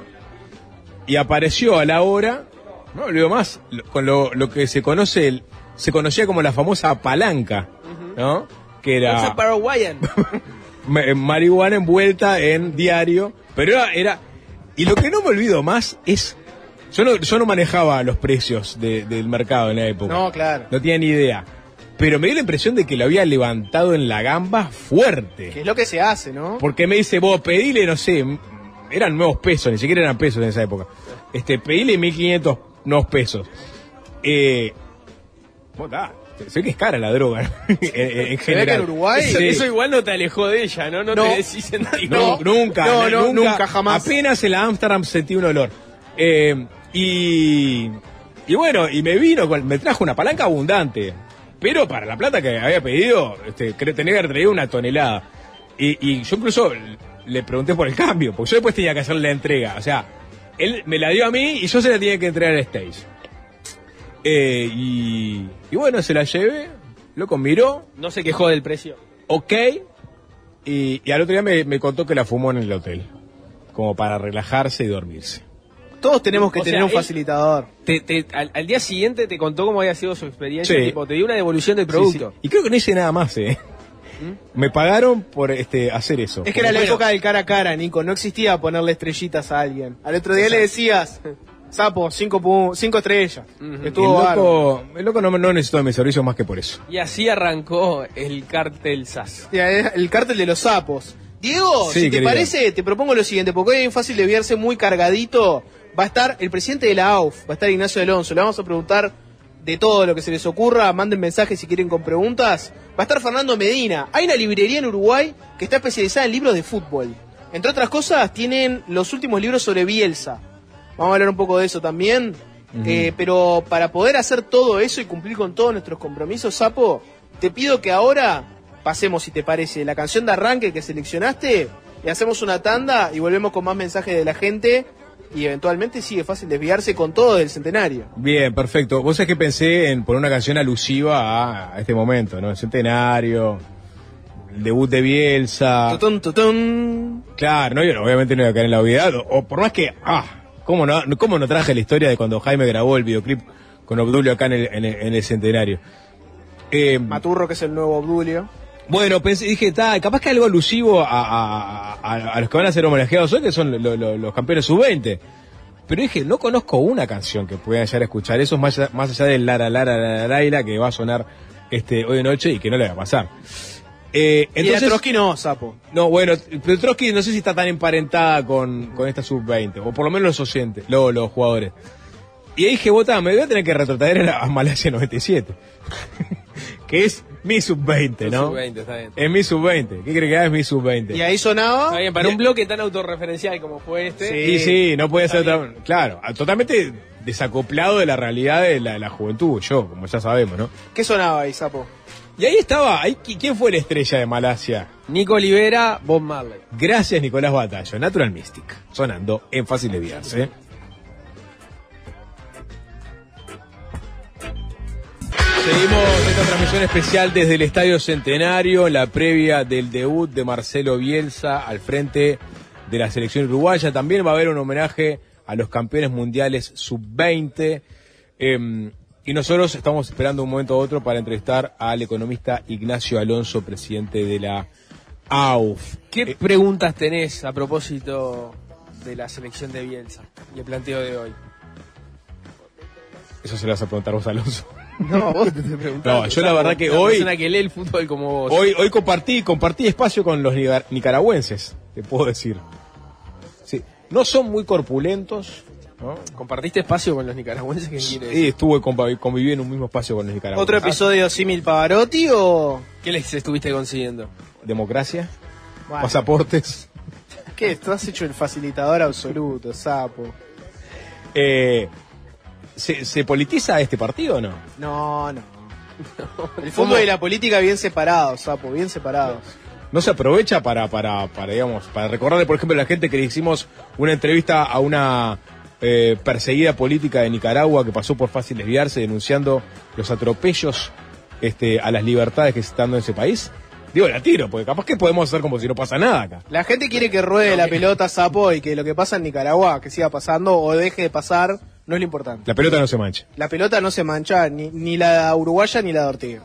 y apareció a la hora, no le digo más, lo- con lo, lo que se conoce, se conocía como la famosa palanca, ¿no? Que era paraguayan. ma- marihuana envuelta en diario, pero era, era Y lo que no me olvido más es. Yo no, yo no manejaba los precios de- del mercado en la época. No, claro. No tenía ni idea. Pero me dio la impresión de que lo había levantado en la gamba fuerte. Que es lo que se hace, ¿no? Porque me dice, vos pedile, no sé, eran nuevos pesos, ni siquiera eran pesos en esa época. Este, pedile 1500 nuevos pesos. Eh, vos, da, sé que es cara la droga, en, en general. Eso, Sí. eso igual no te alejó de ella, ¿no? No, No. te decís en No, nunca, no, no, no, nunca, jamás. Apenas en la Amsterdam sentí un olor. Eh, y, y bueno, y me vino, con- me trajo una palanca abundante. Pero para la plata que había pedido, este, creo tenía que haber traído una tonelada. Y, y yo incluso le pregunté por el cambio, porque yo después tenía que hacerle la entrega. O sea, él me la dio a mí y yo se la tenía que entregar al stage. Eh, y, y bueno, se la llevé, loco miró, No se quejó del precio. ok. Y, y al otro día me, me contó que la fumó en el hotel. Como para relajarse y dormirse. Todos tenemos que O tener sea, un facilitador. Te- te- al, al día siguiente te contó cómo había sido su experiencia, Sí. tipo, te dio una devolución del producto. Sí, sí. Y creo que no hice nada más, ¿eh? Me pagaron por este hacer eso. Es que era la Bueno, época del cara a cara, Nico. No existía ponerle estrellitas a alguien. Al otro día le decías, sapo, cinco, cinco estrellas. El Estuvo bárbaro. loco, el loco no, no necesitó de mis servicios más que por eso. Y así arrancó el cártel SAS. Es El cártel de los sapos. Diego, Sí, si te querido. parece, te propongo lo siguiente, porque hoy un fácil de verse muy cargadito. Va a estar el presidente de la AUF, va a estar Ignacio Alonso. Le vamos a preguntar de todo lo que se les ocurra. Manden mensajes si quieren con preguntas. Va a estar Fernando Medina. Hay una librería en Uruguay que está especializada en libros de fútbol. Entre otras cosas, tienen los últimos libros sobre Bielsa. Vamos a hablar un poco de eso también. Eh, pero para poder hacer todo eso y cumplir con todos nuestros compromisos, Sapo, te pido que ahora pasemos, si te parece, la canción de arranque que seleccionaste y hacemos una tanda y volvemos con más mensajes de la gente y eventualmente sigue fácil desviarse con todo del centenario. Bien, perfecto. Vos sabés que pensé en poner una canción alusiva a, este momento, ¿no? El centenario, el debut de Bielsa. Tutun, tutun. Claro, no, yo obviamente no iba a caer en la obviedad. O, o por más que, ah, ¿cómo no, cómo no traje la historia de cuando Jaime grabó el videoclip con Obdulio acá en el, en el, en el centenario? Eh, Maturro, que es el nuevo Obdulio. Bueno, pensé, dije, está, capaz que algo alusivo a, a- a- a los que van a ser homenajeados hoy, que son lo- lo- los campeones sub-20. Pero dije, no conozco una canción que pueda llegar a escuchar. Eso es más, allá- más allá del Lara Lara Lara Laila que va a sonar este hoy de noche y que no le va a pasar. Eh, y entonces, Trotsky no, Sapo. no, bueno, pero Trotsky no sé si está tan emparentada con, con esta sub-20, o por lo menos los oyentes, los, los jugadores. Y ahí dije, vota, me voy a tener que retrotraer a Malasia 97, que es mi sub-20, ¿no? Sub-20, está bien. Es mi sub-20, ¿qué cree que? Es mi sub-20. Y ahí sonaba. Está bien, para un bloque tan autorreferencial como fue este. Y sí, no puede ser otra- Claro, totalmente desacoplado de la realidad de la, de la juventud, yo, como ya sabemos, ¿no? ¿Qué sonaba ahí, Sapo? Y ahí estaba, ahí, ¿qui- ¿quién fue la estrella de Malasia? Nico Olivera, Bob Marley. Gracias, Nicolás Batallo, Natural Mystic, sonando en Fácil de Viarse. Seguimos esta transmisión especial desde el Estadio Centenario, la previa del debut de Marcelo Bielsa al frente de la selección uruguaya. También va a haber un homenaje a los campeones mundiales sub-20. Eh, y nosotros estamos esperando un momento u otro para entrevistar al economista Ignacio Alonso, presidente de la AUF. ¿Qué preguntas tenés a propósito de la selección de Bielsa y el planteo de hoy? Eso se lo vas a preguntar vos, Alonso. No, vos te. No, yo la verdad que Una hoy- persona que lee el fútbol como vos. Hoy, hoy compartí, compartí espacio con los nicaragüenses, te puedo decir. Sí, no son muy corpulentos, ¿no? ¿Compartiste espacio con los nicaragüenses? ¿Qué quiere decir? Sí, estuve conviví, conviví en un mismo espacio con los nicaragüenses. ¿Otro episodio símil Pavarotti o...? ¿Qué les estuviste consiguiendo? Democracia, Bueno. pasaportes. ¿Qué? Tú has hecho el facilitador absoluto, Sapo. Eh, ¿se, ¿Se politiza este partido o no? No, no. El fútbol y la política bien separados, Sapo, bien separados. ¿No se aprovecha para, para, para, digamos, para recordarle, por ejemplo, a la gente que le hicimos una entrevista a una eh, perseguida política de Nicaragua que pasó por fácil desviarse denunciando los atropellos este, a las libertades que se están dando en ese país? Digo, la tiro, porque capaz que podemos hacer como si no pasa nada acá. La gente quiere que ruede la pelota, Sapo, y que lo que pasa en Nicaragua, que siga pasando o deje de pasar, no es lo importante. La pelota no se mancha. La pelota no se mancha, ni, ni la uruguaya ni la de Ortega.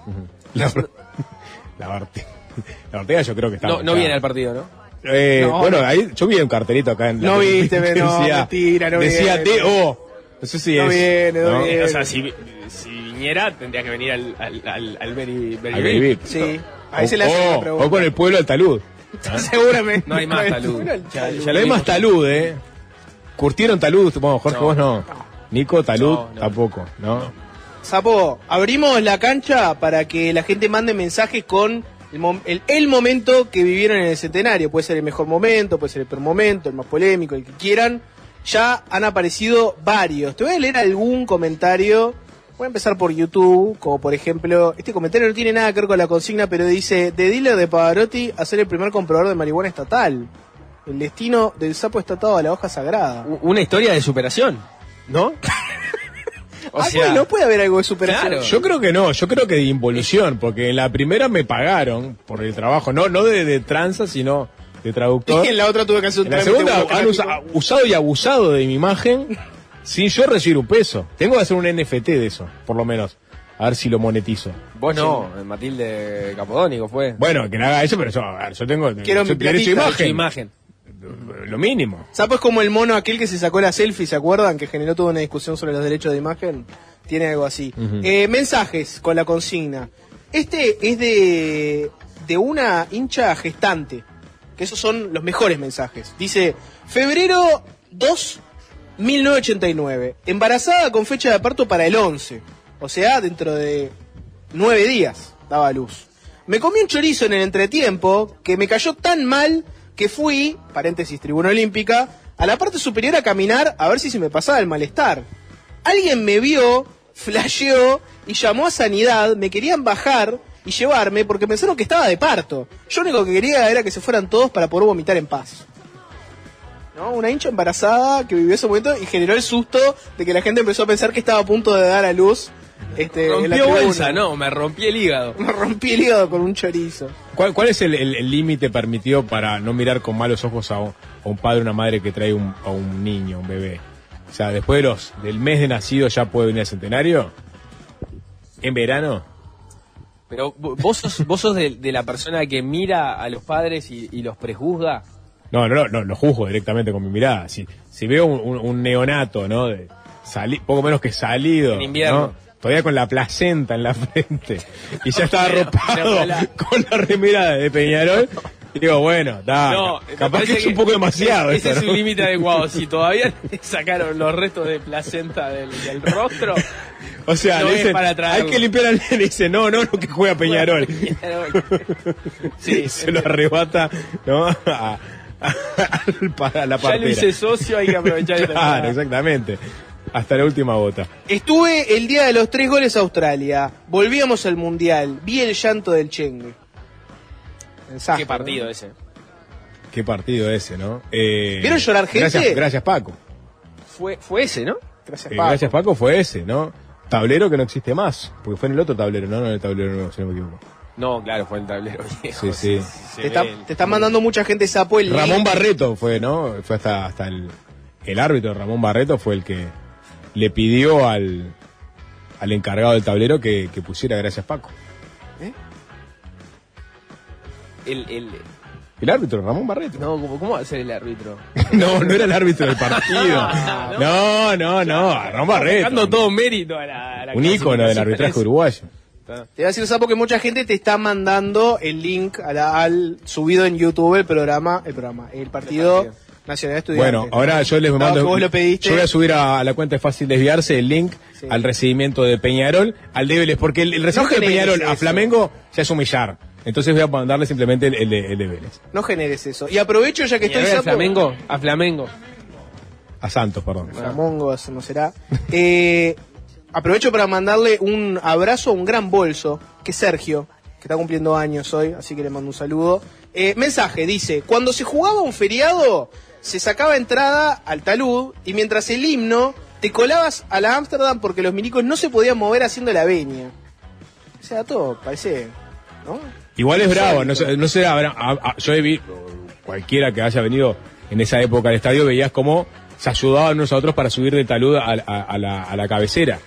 La, la Ortega. La Ortega yo creo que está No, no viene al partido, ¿no? Eh, No, bueno, no. ahí yo vi un cartelito acá en la No viste, que no, decía, mentira, no decía. T.O. No sé si No es. viene, no viene. O sea, si, si viniera, tendría que venir al, al, al, al Al Very Big. Big. Sí. O, Ahí se le hace una o- pregunta. o con el pueblo del talud. Seguramente. No hay más talud. Ya- ya no hay más talud, ¿eh? Curtieron talud, supongo. Jorge, No. vos no. Nico, talud, No, no. tampoco, ¿no? Sapo, abrimos la cancha para que la gente mande mensajes con el, mom- el- el momento que vivieron en el centenario. Puede ser el mejor momento, puede ser el peor momento, el más polémico, el que quieran. Ya han aparecido varios. Te voy a leer algún comentario. Voy a empezar por YouTube, como por ejemplo, este comentario no tiene nada que ver con la consigna, pero dice, de dealer de Pavarotti a ser el primer comprador de marihuana estatal. El destino del sapo está atado a la hoja sagrada. Una historia de superación, ¿no? o ah, bueno, puede haber algo de superación. Claro. Yo creo que no, yo creo que de involución, porque en la primera me pagaron por el trabajo, no, no de, de tranza, sino de traductor. Y en la otra tuve que hacer un En la segunda han usa- usado y abusado de mi imagen sin yo recibir un peso. Tengo que hacer un NFT de eso, por lo menos. A ver si lo monetizo. Vos no, Matilde Capodónico fue. Bueno, que le haga eso, pero yo, a ver, yo tengo Quiero yo mi derecho a platita, imagen. imagen. Lo mínimo. Sapo es como el mono aquel que se sacó la selfie, ¿se acuerdan? Que generó toda una discusión sobre los derechos de imagen. Tiene algo así. Eh, mensajes con la consigna. Este es de, de una hincha gestante. Que esos son los mejores mensajes. Dice, febrero 2, 1989. Embarazada con fecha de parto para el 11. O sea, dentro de nueve días daba luz. Me comí un chorizo en el entretiempo que me cayó tan mal que fui, paréntesis, tribuna olímpica, a la parte superior a caminar a ver si se me pasaba el malestar. Alguien me vio, flasheó y llamó a sanidad, me querían bajar y llevarme porque pensaron que estaba de parto. Yo lo único que quería era que se fueran todos para poder vomitar en paz. ¿No? Una hincha embarazada que vivió ese momento y generó el susto de que la gente empezó a pensar que estaba a punto de dar a luz. Este, en la Rompió bolsa, no, me rompí el hígado. Me rompí el hígado con un chorizo. ¿Cuál, cuál es el límite permitido para no mirar con malos ojos a un, a un padre o una madre que trae un, a un niño, un bebé? O sea, después de los, del mes de nacido ya puede venir al centenario. ¿En verano? Pero vo- vos sos, vos sos de, de la persona que mira a los padres y, y los prejuzga. No, no, no, no, lo juzgo directamente con mi mirada. Si, si veo un, un- un neonato, ¿no? De sali- poco menos que salido. En invierno. ¿no? Todavía con la placenta en la frente. Y ya Pero, arropado con la remera de Peñarol. Y digo, bueno, da, No, capaz que es un poco demasiado. Ese es un límite adecuado. Si todavía sacaron los restos de placenta del, del rostro. O sea, no le es dicen, para hay que limpiar al nene. Y dice, no, no, no, que juega Peñarol. Sí, se lo arrebata, ¿no? A, a- la Ya partera. lo hice socio, hay que aprovechar Claro, exactamente. Hasta la última gota. Estuve el día de los tres goles a Australia. Volvíamos al mundial. Vi el llanto del Chengue. Mensaje, Qué partido ¿no? ese. Qué partido ese, ¿no? Eh, ¿Vieron llorar gente? Gracias, gracias Paco. Fue, fue ese, ¿no? Gracias, Eh, Paco. gracias Paco fue ese, ¿no? Tablero que no existe más, porque fue en el otro tablero, no, no en el tablero nuevo, si no me equivoco. No, claro, fue el tablero viejo. Sí, sí. Se Te, está- ve el- te están mandando mucha gente sapo el Ramón. Barreto fue, ¿no? Fue hasta, hasta el, el árbitro Ramón Barreto fue el que le pidió al, al encargado del tablero que, que pusiera gracias Paco. el, el- El árbitro, Ramón Barreto. no, ¿cómo, ¿cómo va a ser el árbitro? No, no era el árbitro del partido. No, no, no, Ramón Barreto. Sacando todo mérito a la, a la Un ícono del arbitraje uruguayo. Te voy a decir, Sapo, que mucha gente te está mandando el link a la- al subido en YouTube el programa, el programa, el partido nacional de estudiantes. Bueno, ahora yo les mando. que vos lo pediste. Yo voy a subir a, a la cuenta de Fácil Desviarse el link Sí. al recibimiento de Peñarol, al de Vélez, porque el, el recibimiento de Peñarol a. Flamengo ya es humillar. Entonces voy a mandarle simplemente el, el de, el de Vélez. No generes eso. Y aprovecho ya que a estoy a Sapo. Flamengo, a Flamengo. A Santos, perdón. Flamongo, eso no será. Eh, aprovecho para mandarle un abrazo a un gran bolso, que es Sergio, que está cumpliendo años hoy, así que le mando un saludo. Eh, mensaje, dice, cuando se jugaba un feriado, se sacaba entrada al talud y mientras el himno, te colabas a la Ámsterdam porque los milicos no se podían mover haciendo la veña. O sea, todo parece, ¿no? Igual es bravo, no, sé- no a- a- yo he visto, cualquiera que haya venido en esa época al estadio, veías cómo se ayudaban unos a otros para subir de talud a, a- a la, a la cabecera.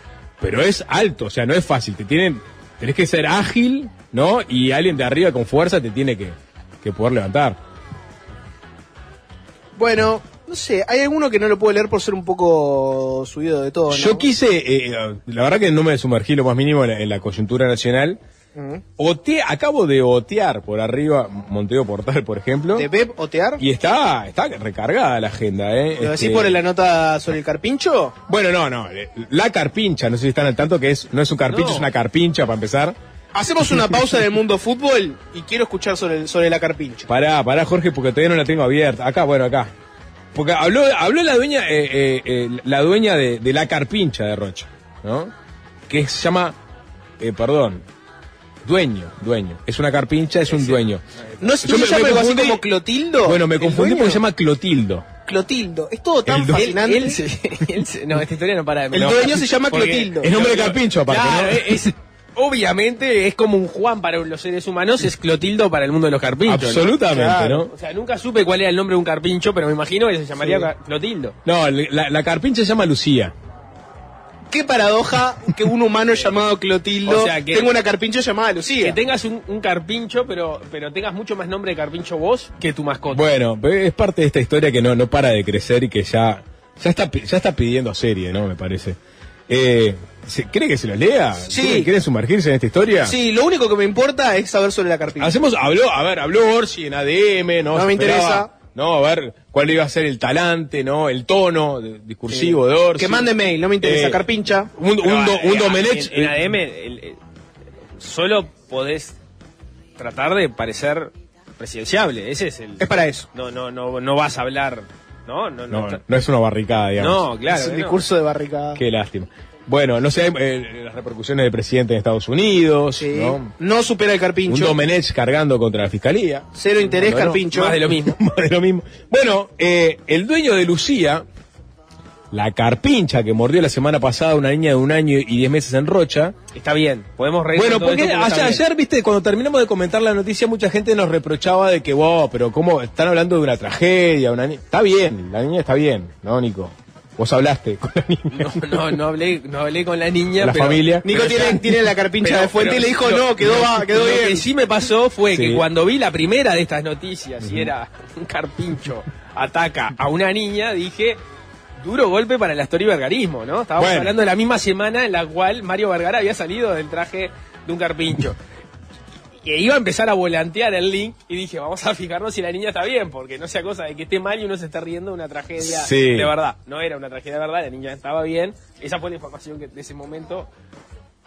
Pero es alto, o sea, no es fácil, te tienen, tenés que ser ágil, ¿no? Y alguien de arriba con fuerza te tiene que, que poder levantar. Bueno, no sé, hay alguno que no lo puedo leer por ser un poco subido de todo. ¿no? Yo quise, eh, la verdad que no me sumergí lo más mínimo en la, en la coyuntura nacional. Ote- acabo de otear por arriba Monteo Portal, por ejemplo. ¿De Pep Otear? Y está, está recargada la agenda, ¿eh? ¿Lo Este, decís por la nota sobre el carpincho? Bueno, no, no. eh, La carpincha, no sé si están al tanto que es, no es un carpincho, No. es una carpincha para empezar. Hacemos una pausa en el mundo fútbol y quiero escuchar sobre, sobre la carpincho. Pará, pará, Jorge, porque todavía no la tengo abierta. Acá, bueno, acá. Porque habló, habló la dueña, eh, eh, eh, la dueña de, de la carpincha de Rocha, ¿no? Que se llama, eh, perdón, dueño, dueño. Es una carpincha, es un dueño. ¿No, es- Yo no me- se llama me algo así como Clotildo? Bueno, me ¿El confundí porque se llama Clotildo. Clotildo. Es todo tan fascinante. Él se- él se- no, esta historia no para de El No. dueño se llama Clotildo. Es nombre de carpincho, aparte, Claro, ¿no? es, obviamente es como un Juan para los seres humanos, es Clotildo para el mundo de los carpinchos. ¿no? Absolutamente, Claro. ¿no? O sea, nunca supe cuál era el nombre de un carpincho, pero me imagino que se llamaría Sí. Clotildo. No, la, la carpincha se llama Lucía. Qué paradoja que un humano llamado Clotildo O sea, que- tenga una carpincho llamada Lucía. Que tengas un, un carpincho, pero, pero tengas mucho más nombre de carpincho vos que tu mascota. Bueno, es parte de esta historia que no, no para de crecer y que ya, ya, está, ya está pidiendo serie, ¿no? Me parece. Eh, ¿se- ¿Cree que se lo lea? Sí. ¿Quieren- ¿Quieren sumergirse en esta historia? Sí, lo único que me importa es saber sobre la carpincho. Hacemos, habló, a ver, habló Orsi en ADM, ¿no? No Se me esperaba, interesa. No, a ver, cuál iba a ser el talante, ¿no? El tono de- discursivo de Orsi. Que mande mail, no me interesa. Eh, carpincha. Un, un, do- un Domenech. En, en ADM el- el- solo podés tratar de parecer presidenciable. Ese es el. Es para eso. No, no, no, no vas a hablar. No, no, no. No, no es una barricada, digamos. No, claro. es un discurso de barricada. Qué lástima. Bueno, no sé, eh, las repercusiones del presidente en Estados Unidos, Sí. ¿no? No supera el Un carpincho. Domenech cargando contra la fiscalía. Cero interés, Bueno, carpincho. Más de lo mismo. Más de lo mismo. Bueno, eh, el dueño de Lucía, la carpincha que mordió la semana pasada a una niña de un año y diez meses en Rocha. Está bien, podemos reír. Bueno, porque esto ayer, bien. ayer, viste, cuando terminamos de comentar la noticia, mucha gente nos reprochaba de que, wow, pero ¿cómo están hablando de una tragedia? Una ni-". Está bien, la niña está bien, ¿no, Nico? Vos hablaste con la niña. No, no, no hablé, no hablé con la niña. La pero- familia. Nico tiene, tiene la carpincha Pero- de fuente pero y le dijo, lo- no, quedó, lo- va, quedó lo bien. que sí me pasó fue Sí. que cuando vi la primera de estas noticias y era un carpincho ataca a una niña, dije, duro golpe para el astorivergarismo, ¿no? Estábamos Bueno. hablando de la misma semana en la cual Mario Vergara había salido del traje de un carpincho. Y iba a empezar a volantear el link y dije, vamos a fijarnos si la niña está bien, porque no sea cosa de que esté mal y uno se esté riendo de una tragedia Sí. de verdad. No era una tragedia de verdad, la niña estaba bien. Esa fue la información que de ese momento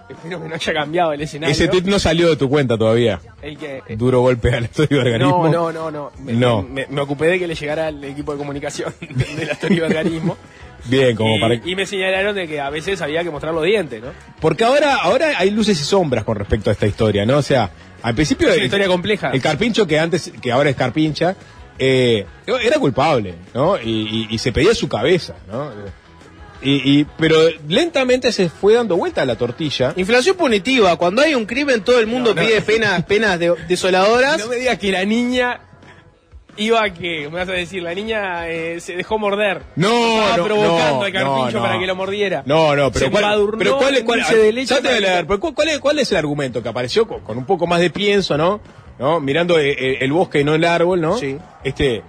espero que no haya cambiado el escenario. Ese tweet no salió de tu cuenta todavía. El que, Duro golpe al estudio de organismo. no, no, no, no. Me, No. Me, me ocupé de que le llegara al equipo de comunicación del Astorio organismo. Bien, como y, para... y me señalaron de que a veces había que mostrar los dientes, ¿no? Porque ahora, ahora hay luces y sombras con respecto a esta historia, ¿no? O sea, al principio... Es una el- historia compleja. El carpincho que antes, que ahora es carpincha, eh, era culpable, ¿no? Y, y- y se pedía su cabeza, ¿no? Y, y- pero lentamente se fue dando vuelta a la tortilla. Inflación punitiva. Cuando hay un crimen, todo el mundo pide penas, penas de- desoladoras. No me digas que la niña iba a que, me vas a decir, la niña eh, se dejó morder. No, Estaba no, provocando no, al carpincho no, para que lo mordiera. No, no, pero Se ¿cuál, pero cuál, es- cuál, leer, ¿cuál, es, cuál es el argumento que apareció con, con un poco más de pienso, ¿no? ¿No? Mirando eh, eh, el, bosque y no el árbol, ¿no? Sí. Este,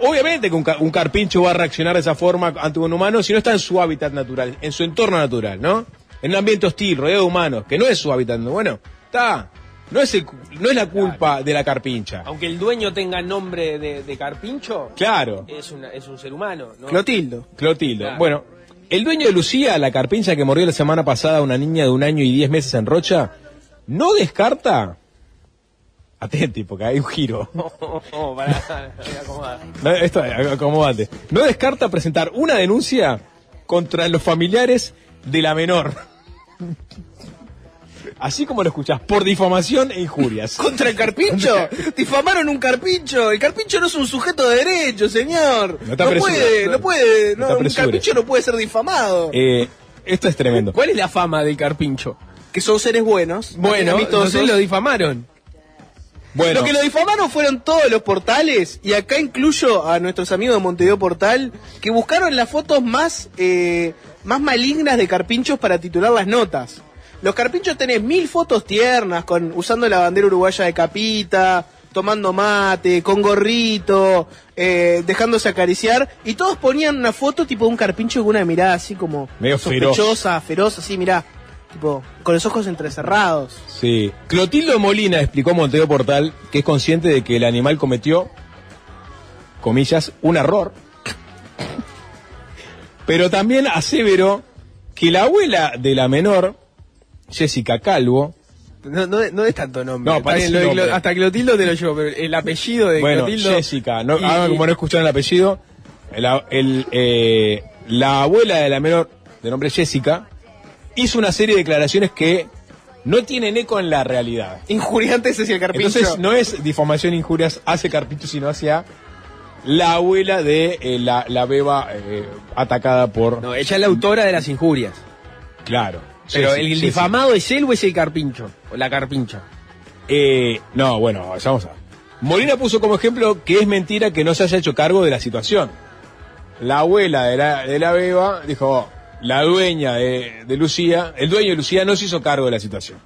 obviamente que un carpincho va a reaccionar de esa forma ante un humano si no está en su hábitat natural, en su entorno natural, ¿no? En un ambiente hostil, rodeado de humanos, que no es su hábitat, bueno, está. No es, el no es la culpa de la carpincha. Aunque el dueño tenga nombre de, de carpincho, Claro. es, una- es un ser humano, ¿no? Clotildo. Clotilde. Claro. Bueno, el dueño de Lucía, la carpincha que mordió la semana pasada a una niña de un año y diez meses en Rocha, no descarta. Atenti, porque hay un giro. Oh, oh, pará, voy a acomodar. No, esto, acomódate. No descarta presentar una denuncia contra los familiares de la menor. Así como lo escuchás, por difamación e injurias. ¿Contra el carpincho? Difamaron un carpincho. El carpincho no es un sujeto de derecho, señor. No No, te puede, no puede. No no, te un apresures. carpincho no puede ser difamado. Eh, esto es tremendo. ¿Cuál es la fama del carpincho? Que son seres buenos. Bueno, entonces lo difamaron. Bueno, Lo que lo difamaron fueron todos los portales, y acá incluyo a nuestros amigos de Montevideo Portal, que buscaron las fotos más, eh, más malignas de carpinchos para titular las notas. Los carpinchos tenés mil fotos tiernas, con, usando la bandera uruguaya de capita, tomando mate, con gorrito, eh, dejándose acariciar, y todos ponían una foto tipo de un carpincho con una mirada así como Medio feroz. sospechosa, feroz, así, mirá, tipo, con los ojos entrecerrados. Sí. Clotildo Molina explicó a Monteo Portal que es consciente de que el animal cometió, comillas, un error. Pero también aseveró que la abuela de la menor, Jessica Calvo, No, no, no es tanto nombre. No, parece lo nombre. Hasta Clotildo te lo llevo, pero el apellido de bueno, Clotildo. Jessica, no, y- como no escucharon el apellido, el, eh, la abuela de la menor, de nombre Jessica, hizo una serie de declaraciones que no tienen eco en la realidad. Injuriantes hacia el carpincho. Entonces no es difamación injurias hacia Carpincho, sino hacia la abuela de eh, la, la beba eh, atacada por... No, ella es la autora de las injurias. Claro. Pero el difamado es él o es el carpincho. O la carpincha. Eh, no, bueno, vamos a... Molina puso como ejemplo que es mentira que no se haya hecho cargo de la situación. La abuela de la, de la beba dijo, "Oh, la dueña de, de Lucía, el dueño de Lucía no se hizo cargo de la situación.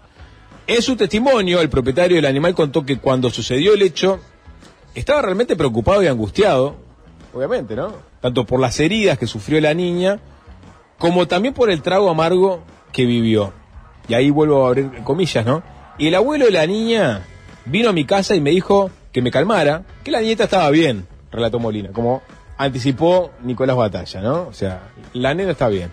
En su testimonio, el propietario del animal contó que cuando sucedió el hecho, estaba realmente preocupado y angustiado, obviamente, ¿no? Tanto por las heridas que sufrió la niña, como también por el trago amargo que vivió. Y ahí vuelvo a abrir comillas, ¿no? Y el abuelo de la niña vino a mi casa y me dijo que me calmara, que la niñeta estaba bien, relató Molina, como anticipó Nicolás Batalla, ¿no? O sea, la nena está bien.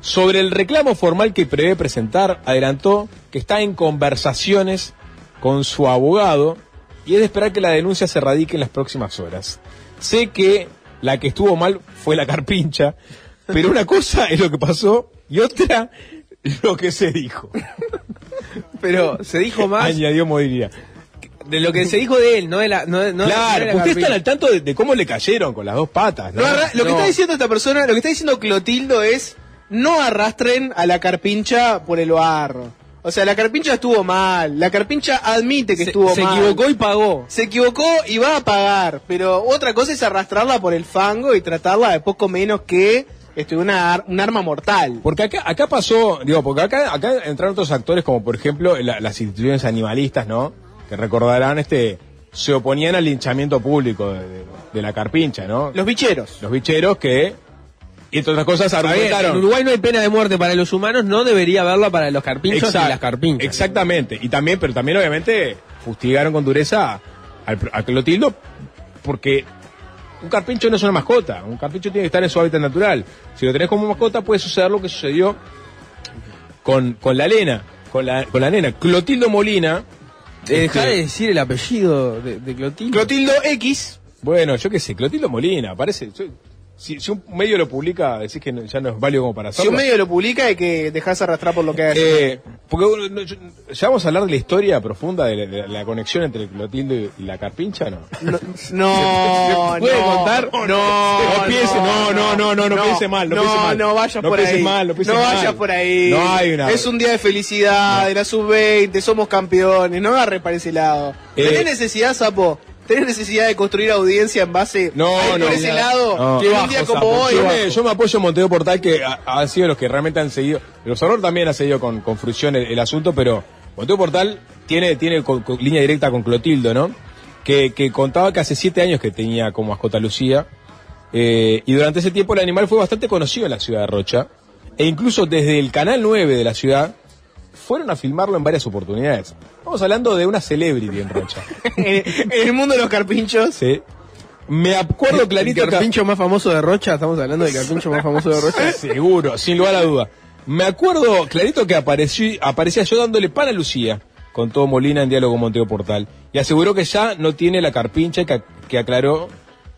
Sobre el reclamo formal que prevé presentar, adelantó que está en conversaciones con su abogado y es de esperar que la denuncia se radique en las próximas horas. Sé que la que estuvo mal fue la carpincha, pero una cosa es lo que pasó y otra lo que se dijo. Pero se dijo más Añadió Modiría. de lo que se dijo de él, no de la. No, de- no claro, de la ustedes carpincha. están al tanto de, de cómo le cayeron con las dos patas, ¿no? Arra- lo que está diciendo esta persona, lo que está diciendo Clotildo es no arrastren a la carpincha por el barro. O sea, la carpincha estuvo mal. La carpincha admite que Se, estuvo se mal. equivocó y pagó. Se equivocó y va a pagar. Pero otra cosa es arrastrarla por el fango y tratarla de poco menos que este, una, un arma mortal. Porque acá, acá pasó, digo, porque acá, acá entraron otros actores como por ejemplo la- las instituciones animalistas, ¿no? Que recordarán, este, se oponían al linchamiento público de, de- de la carpincha, ¿no? Los bicheros. Los bicheros que, y entre otras cosas, argumentaron. en Uruguay no hay pena de muerte para los humanos, no debería haberla para los carpinchos Exact- y las carpinchas. Exactamente. Y también, pero también obviamente fustigaron con dureza al, a Clotildo porque un carpincho no es una mascota. Un carpincho tiene que estar en su hábitat natural. Si lo tenés como mascota puede suceder lo que sucedió con, con la nena. Con la, con la nena. Clotildo Molina. Dejá este, de decir el apellido de, de Clotildo. Clotildo X. Bueno, yo qué sé, Clotildo Molina, parece. yo- si, si un medio lo publica, decís que no- ya no es válido como para Si hacerlo. un medio lo publica hay que dejarse arrastrar por lo que hace. Eh, porque bueno, no, yo- ya vamos a hablar de la historia profunda de la, de la conexión entre Clotildo y la carpincha, ¿no? No, no, ¿Se puede no, contar? No, No piense, no, no, no, no, no piense mal, no piense mal. No vayas No por ahí. mal, no mal. vayas por ahí. No hay una- Es un día de felicidad, de la sub-20, somos campeones, no agarre para ese lado. Eh. ¿Tenés necesidad, Sapo? ¿Tenés necesidad de construir audiencia en base No, a no, por ese lado? No. Que un día como hoy. yo, me, yo me apoyo en Monteo Portal, que ha- han sido los que realmente han seguido. Los Horror también ha seguido con, con fruición el, el asunto, pero Monteo Portal tiene, tiene línea directa con Clotildo, ¿no? Que, que contaba que hace siete años que tenía como mascota Lucía. eh, y durante ese tiempo el animal fue bastante conocido en la ciudad de Rocha. E incluso desde el canal 9 de la ciudad fueron a filmarlo en varias oportunidades. Estamos hablando de una celebrity en Rocha. en, el mundo de los carpinchos. Sí. Me acuerdo clarito El que- carpincho más famoso de Rocha, estamos hablando del carpincho más famoso de Rocha. Seguro, sin lugar a duda. Me acuerdo clarito que aparecí, aparecía yo dándole pan a Lucía, contó Molina en diálogo con Monteo Portal, y aseguró que ya no tiene la carpincha y que, que aclaró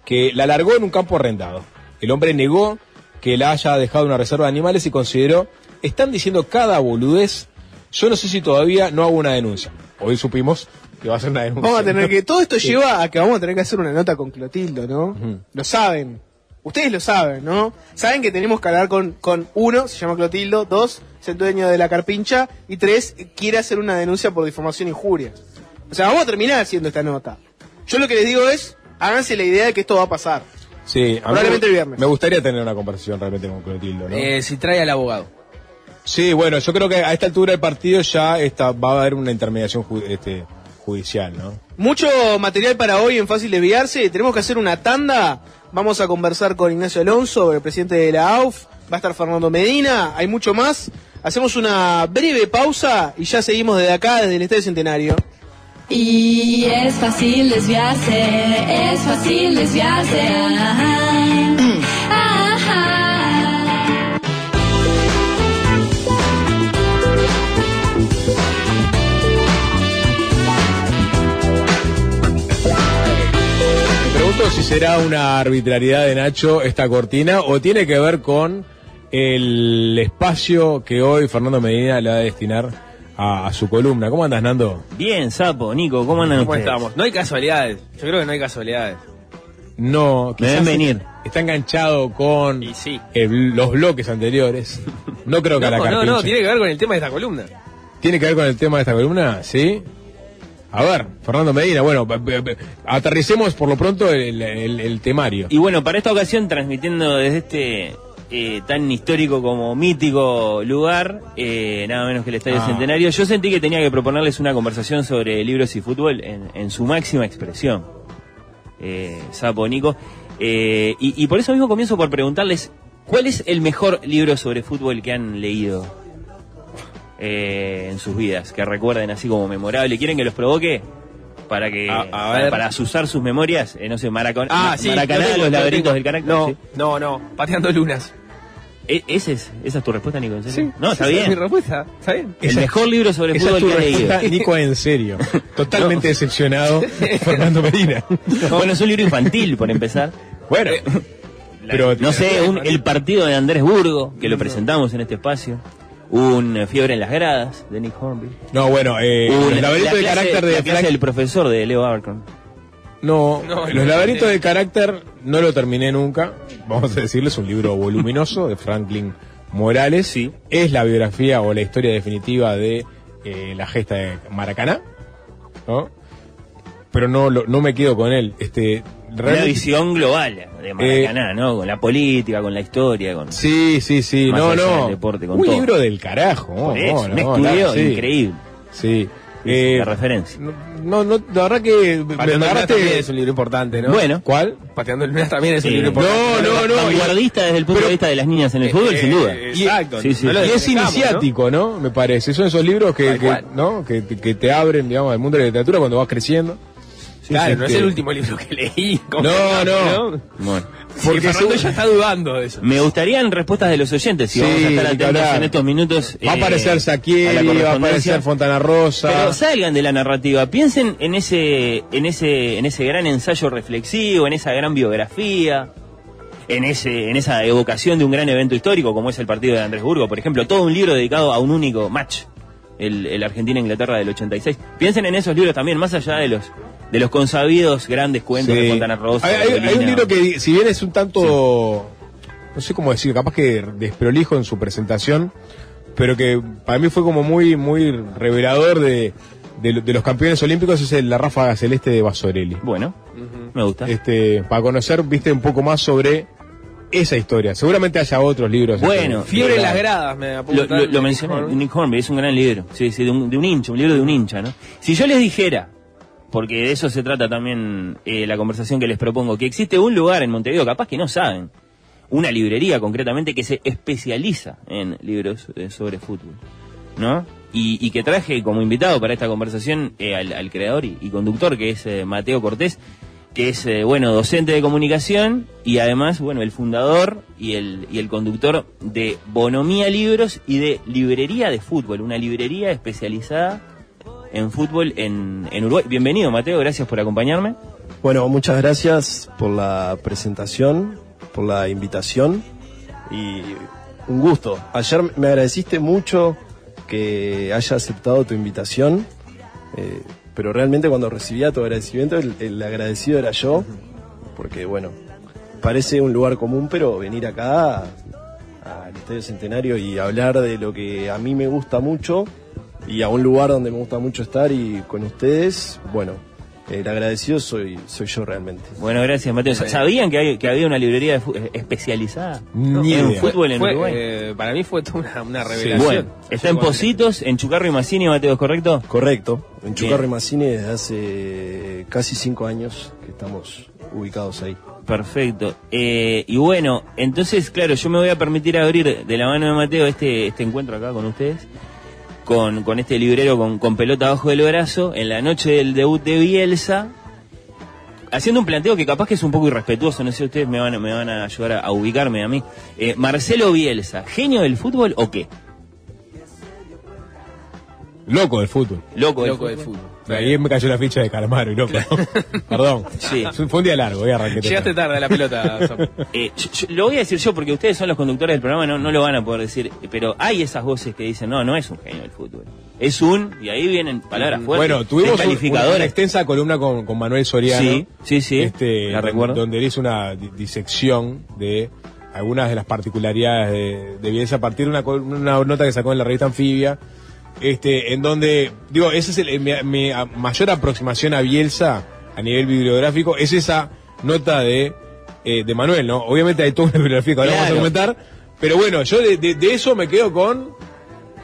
que la largó en un campo arrendado. El hombre negó que la haya dejado en una reserva de animales y consideró, están diciendo cada boludez, yo no sé si todavía no hago una denuncia. Hoy supimos que va a ser una denuncia. Vamos a tener que. Todo esto Sí. lleva a que vamos a tener que hacer una nota con Clotildo, ¿no? Lo saben. Ustedes lo saben, ¿no? Saben que tenemos que hablar con, con uno, se llama Clotildo, dos, es el dueño de la carpincha, y tres, quiere hacer una denuncia por difamación e injuria. O sea, vamos a terminar haciendo esta nota. Yo lo que les digo es, háganse la idea de que esto va a pasar. Sí, a Probablemente me- el viernes. Me gustaría tener una conversación realmente con Clotildo, ¿no? Eh, si trae al abogado. Sí, bueno, yo creo que a esta altura del partido ya está, va a haber una intermediación ju- este, judicial, ¿no? Mucho material para hoy en Fácil Desviarse. Tenemos que hacer una tanda. Vamos a conversar con Ignacio Alonso, el presidente de la AUF. Va a estar Fernando Medina. Hay mucho más. Hacemos una breve pausa y ya seguimos desde acá, desde el Estadio Centenario. Y es fácil desviarse, es fácil desviarse. Ajá. Pregunto si será una arbitrariedad de Nacho esta cortina o tiene que ver con el espacio que hoy Fernando Medina le va a destinar a, a su columna. ¿Cómo andas, Nando? Bien, Sapo, Nico, ¿cómo andan ¿Cómo ustedes? estamos? No hay casualidades. Yo creo que no hay casualidades. No, Me venir. Está enganchado con Y sí. el- los bloques anteriores. No creo que a la No, no, carpincha. no, tiene que ver con el tema de esta columna. ¿Tiene que ver con el tema de esta columna? ¿Sí? A ver, Fernando Medina, bueno, b- b- b- aterricemos por lo pronto el, el- el temario. Y bueno, para esta ocasión, transmitiendo desde este eh, tan histórico como mítico lugar, eh, nada menos que el Estadio Ah. Centenario, yo sentí que tenía que proponerles una conversación sobre libros y fútbol en, en su máxima expresión. Eh, Sapo, Nico. Eh, y, y por eso mismo comienzo por preguntarles, ¿cuál es el mejor libro sobre fútbol que han leído eh, en sus vidas? Que recuerden así como memorable. ¿Quieren que los provoque? Para que A- a para, asusar sus memorias, eh, no sé, Maracon Ah, sí. Maracaná, lo tengo, los lo laberintos del carácter. No, sí. no, no. Pateando lunas. E- ese es, ¿Esa es tu respuesta, Nico? ¿En serio? Sí. No, está Esa es mi bien. respuesta. ¿Está bien? El Esa- mejor libro sobre Esa fútbol es tu que he leído. respuesta, Nico, en serio. Totalmente decepcionado, Fernando Medina. Bueno, es un libro infantil, por empezar. Bueno, pero No sé, un- el partido de Andrés Burgo, que lo presentamos en este espacio. Un eh, Fiebre en las gradas, de Nick Hornby. No, bueno, eh, Un- los laberintos la de clase- carácter la de clase Frank- del profesor de Leo Abercrombie. No, No, los no, laberintos no. de carácter no lo terminé nunca. Vamos a decirles un libro voluminoso de Franklin Morales. Sí. Es la biografía o la historia definitiva de eh, la gesta de Maracaná. ¿no? Pero no, lo- no me quedo con él. Este, Una realmente- visión global de Maracaná, ¿no? Con la política, con la historia, con... Sí, sí, sí. Más no, no. deporte, con un todo. libro del carajo. no, Por eso, no, un no, estudio claro, sí. increíble. Sí. Eh, la referencia. no, no, la verdad que me Pateando lunas agarraste- también es un libro importante, ¿no? Bueno, ¿Cuál? Pateando lunas también es un libro importante. No, no, no. vanguardista desde el punto pero- de vista de las niñas en el fútbol, Eh, sin duda. eh, Exacto. Sí, sí. No Y es despejamos, ¿no? iniciático, ¿no? Me parece. Son esos libros que, que. ¿no? que, que te abren, digamos, al mundo de la literatura cuando vas creciendo. Claro, no es el último libro que leí. No, no. Bueno. Porque Fernando ya está dudando de eso. Me gustarían respuestas de los oyentes, si Sí, vamos a estar atentos en estos minutos. Va a eh, aparecer Saquieri, va a aparecer Fontana Rosa. Pero salgan de la narrativa, piensen en ese, en ese, en ese gran ensayo reflexivo, en esa gran biografía, en ese, en esa evocación de un gran evento histórico como es el partido de Andrés Burgo, por ejemplo, todo un libro dedicado a un único match, el, el Argentina-Inglaterra del 86. Piensen en esos libros también, más allá de los, de los consabidos grandes cuentos Sí. de Fontana Rosa. Hay, de hay- hay un libro que, si bien es un tanto, no sé cómo decir, capaz que desprolijo en su presentación, pero que para mí fue como muy, muy revelador de, de, lo- de los campeones olímpicos, es el La Ráfaga Celeste de Basorelli. Bueno, me gusta. Este, para conocer, viste, un poco más sobre esa historia. Seguramente haya otros libros. Bueno, este, Fiebre en de- las gradas, me Lo, apunta. lo, lo mencioné, Nick Hornby, es un gran libro, sí, sí, de un, de un hincha, un libro de un hincha, ¿no? Si yo les dijera, porque de eso se trata también eh, la conversación que les propongo, que existe un lugar en Montevideo, capaz que no saben, una librería concretamente que se especializa en libros eh, sobre fútbol, ¿no? Y, que traje como invitado para esta conversación eh, al, creador y, y conductor que es eh, Mateo Cortés, que es, eh, bueno, docente de comunicación y además, bueno, el fundador y el, y el conductor de Bonomía Libros y de Librería de Fútbol, una librería especializada en fútbol en, Uruguay. Bienvenido, Mateo, gracias por acompañarme. Bueno, muchas gracias por la presentación, por la invitación y un gusto. Ayer me agradeciste mucho que haya aceptado tu invitación, eh, pero realmente cuando recibía tu agradecimiento, el, el agradecido era yo, porque bueno, parece un lugar común, pero venir acá al Estadio Centenario y hablar de lo que a mí me gusta mucho y a un lugar donde me gusta mucho estar y con ustedes, bueno, el agradecido soy, soy yo realmente. Bueno, gracias, Mateo. ¿Sabían que, hay- que había una librería eh, especializada Ni en idea. fútbol en Fue, Uruguay? eh, para mí fue toda una, una revelación. Bueno, está en Positos, en Chucarro y Massini, Mateo, ¿es correcto? Correcto. En Chucarro y. Massini desde hace casi cinco años que estamos ubicados ahí. Perfecto. Eh, y bueno, entonces, claro, yo me voy a permitir abrir de la mano de Mateo este, este encuentro acá con ustedes, con, con este librero con, con pelota abajo del brazo, en la noche del debut de Bielsa, haciendo un planteo que capaz que es un poco irrespetuoso, no sé, ustedes me van, a- me van a ayudar a, a ubicarme a mí. Eh, Marcelo Bielsa, ¿genio del fútbol o qué? Loco del fútbol. Loco del Loco del fútbol. De ahí me cayó la ficha de Calamaro y loco. Perdón. Sí. Fue un día largo, voy a arrancar. Llegaste tarde a la pelota. Eh, yo- yo- lo voy a decir yo porque ustedes son los conductores del programa, no, no lo van a poder decir, pero hay esas voces que dicen, no, no es un genio del fútbol. Es un, y ahí vienen palabras fuertes, Bueno, tuvimos un- una, extensa columna con, con Manuel Soriano. Sí, sí, sí, Este, la donde- recuerdo. Donde él hizo una di- disección de algunas de las particularidades de, de Bielsa a partir de una, una nota que sacó en la revista Anfibia. Este, en donde, digo, esa es el- mi, mi a- mayor aproximación a Bielsa a nivel bibliográfico, es esa nota de, eh, de Manuel, ¿no? Obviamente hay toda una bibliografía que ahora vamos a comentar, pero bueno, yo de, de- de eso me quedo con,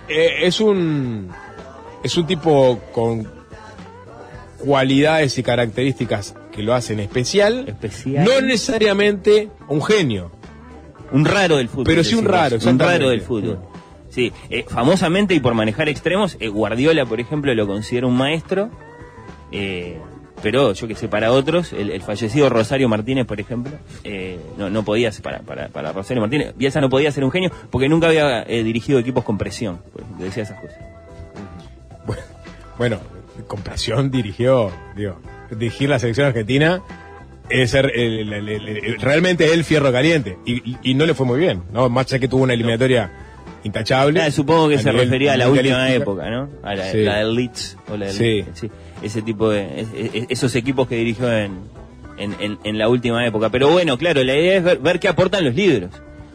eh, es un, es un tipo con cualidades y características que lo hacen especial, Especial. no necesariamente un genio. Un raro del fútbol. Pero sí un raro, Un raro del fútbol. Sí, eh, famosamente y por manejar extremos, eh, Guardiola, por ejemplo, lo considera un maestro. eh, pero yo que sé, para otros, el, fallecido Rosario Martínez, por ejemplo, eh, no, no podía para, para, para Rosario Martínez, Bielsa no podía ser un genio porque nunca había dirigido equipos con presión. por ejemplo, decía esas cosas. Bueno, con presión dirigió, digo, dirigir la selección argentina es el- realmente el fierro caliente. Y, y- no le fue muy bien, ¿no? Más que tuvo una eliminatoria intachable. Supongo que a se nivel refería a la última época, ¿no? A la, Sí. la del Leeds o la del Sí. sí, ese tipo de es- es- esos equipos que dirigió en, en, en- en la última época. Pero bueno, claro, la idea es ver, ver qué aportan los libros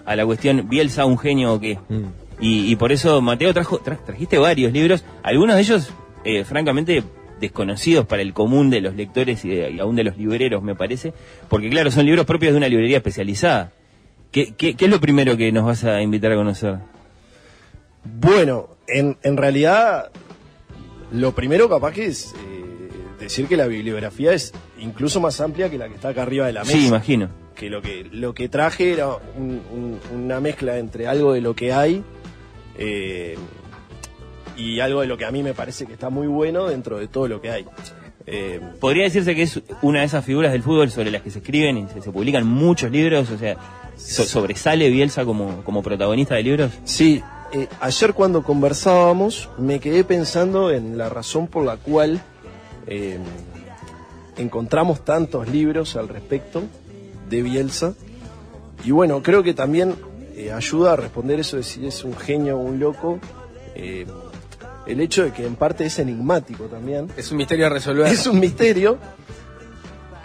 a la cuestión Bielsa un genio o qué. Mm. Y, y por eso Mateo trajo tra- trajiste varios libros, algunos de ellos eh, francamente desconocidos para el común de los lectores y, de- y aún de los libreros, me parece, porque claro, son libros propios de una librería especializada. ¿Qué, qué, qué es lo primero que nos vas a invitar a conocer? Bueno, en, en realidad, lo primero capaz que es eh, decir que la bibliografía es incluso más amplia que la que está acá arriba de la mesa. Sí, imagino. Que lo que, lo que traje era un- un- una mezcla entre algo de lo que hay eh, y algo de lo que a mí me parece que está muy bueno dentro de todo lo que hay. Eh, Podría decirse que es una de esas figuras del fútbol sobre las que se escriben y se, se publican muchos libros, o sea, so- sobresale Bielsa como, como protagonista de libros. Sí, eh, ayer cuando conversábamos me quedé pensando en la razón por la cual eh, encontramos tantos libros al respecto de Bielsa. Y bueno, creo que también eh, ayuda a responder eso de si es un genio o un loco. eh, el hecho de que en parte es enigmático también. Es un misterio a resolver. Es un misterio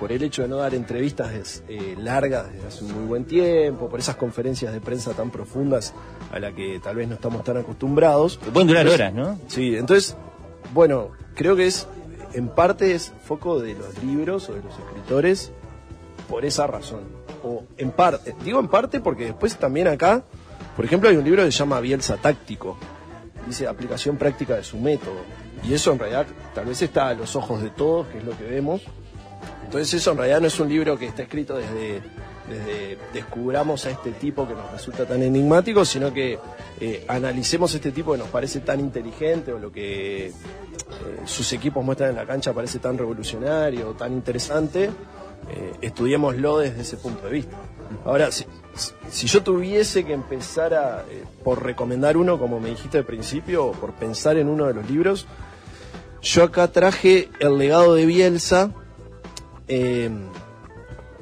por el hecho de no dar entrevistas eh, largas desde hace un muy buen tiempo, por esas conferencias de prensa tan profundas a la que tal vez no estamos tan acostumbrados. Pueden durar horas, ¿no? Sí, entonces, bueno, creo que es, en parte es foco de los libros o de los escritores por esa razón. O en parte, digo en parte porque después también acá, por ejemplo, hay un libro que se llama Bielsa Táctico, dice aplicación práctica de su método. Y eso en realidad tal vez está a los ojos de todos, que es lo que vemos. Entonces eso en realidad no es un libro que está escrito desde, descubramos a este tipo que nos resulta tan enigmático, sino que eh, analicemos este tipo que nos parece tan inteligente o lo que eh, sus equipos muestran en la cancha parece tan revolucionario, tan interesante, eh, estudiémoslo desde ese punto de vista. Ahora, si, si yo tuviese que empezar a, por recomendar uno, como me dijiste al principio, por pensar en uno de los libros, yo acá traje El legado de Bielsa, eh,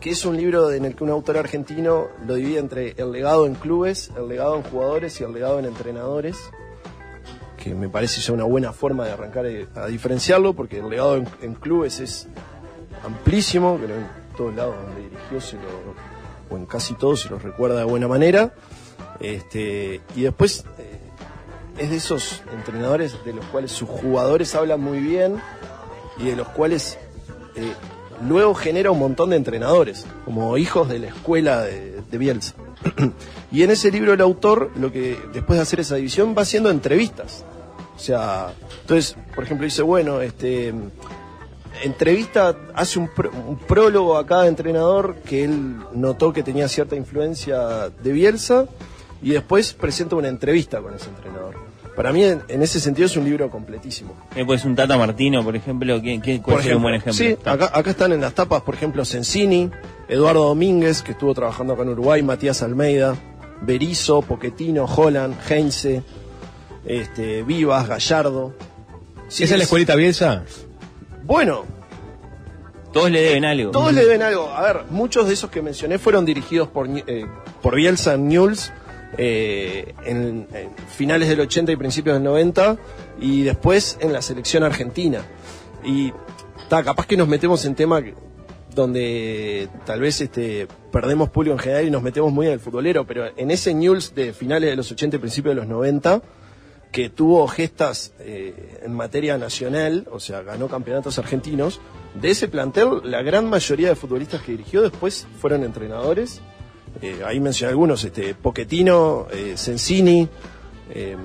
que es un libro en el que un autor argentino lo divide entre el legado en clubes, el legado en jugadores y el legado en entrenadores, que me parece ya una buena forma de arrancar eh, a diferenciarlo, porque el legado en, clubes es amplísimo, que en todos lados donde dirigió se lo, o en casi todos se lo recuerda de buena manera, este, y después eh, es de esos entrenadores de los cuales sus jugadores hablan muy bien y de los cuales eh, luego genera un montón de entrenadores, como hijos de la escuela de, Bielsa. y en ese libro el autor, lo que después de hacer esa división, va haciendo entrevistas. O sea, entonces, por ejemplo, dice, bueno, este entrevista, hace un, pro- un prólogo a cada entrenador que él notó que tenía cierta influencia de Bielsa y después presenta una entrevista con ese entrenador. Para mí, en, en ese sentido, es un libro completísimo. Eh, pues un Tata Martino, por ejemplo, ¿qué, qué, cuál Por sería un buen ejemplo, ejemplo? Sí, acá, acá están en las tapas, por ejemplo, Sensini, Eduardo Domínguez, que estuvo trabajando acá en Uruguay, Matías Almeida, Berizo, Poquetino, Holland, Heinze, este, Vivas, Gallardo. Sí, ¿Esa es la escuelita Bielsa? Bueno, Todos le deben algo. todos le deben algo. A ver, muchos de esos que mencioné fueron dirigidos por, eh, por Bielsa en Newell's eh, en, finales del 80 y principios del 90 y después en la selección argentina. Y ta, capaz que nos metemos en tema donde tal vez este, perdemos público en general y nos metemos muy en el futbolero, pero en ese Newell's de finales de los 80 y principios de los 90 que tuvo gestas eh, en materia nacional, o sea, ganó campeonatos argentinos. De ese plantel, la gran mayoría de futbolistas que dirigió después fueron entrenadores. Eh, ahí mencioné algunos, este, Poquetino, eh, Sensini. eh,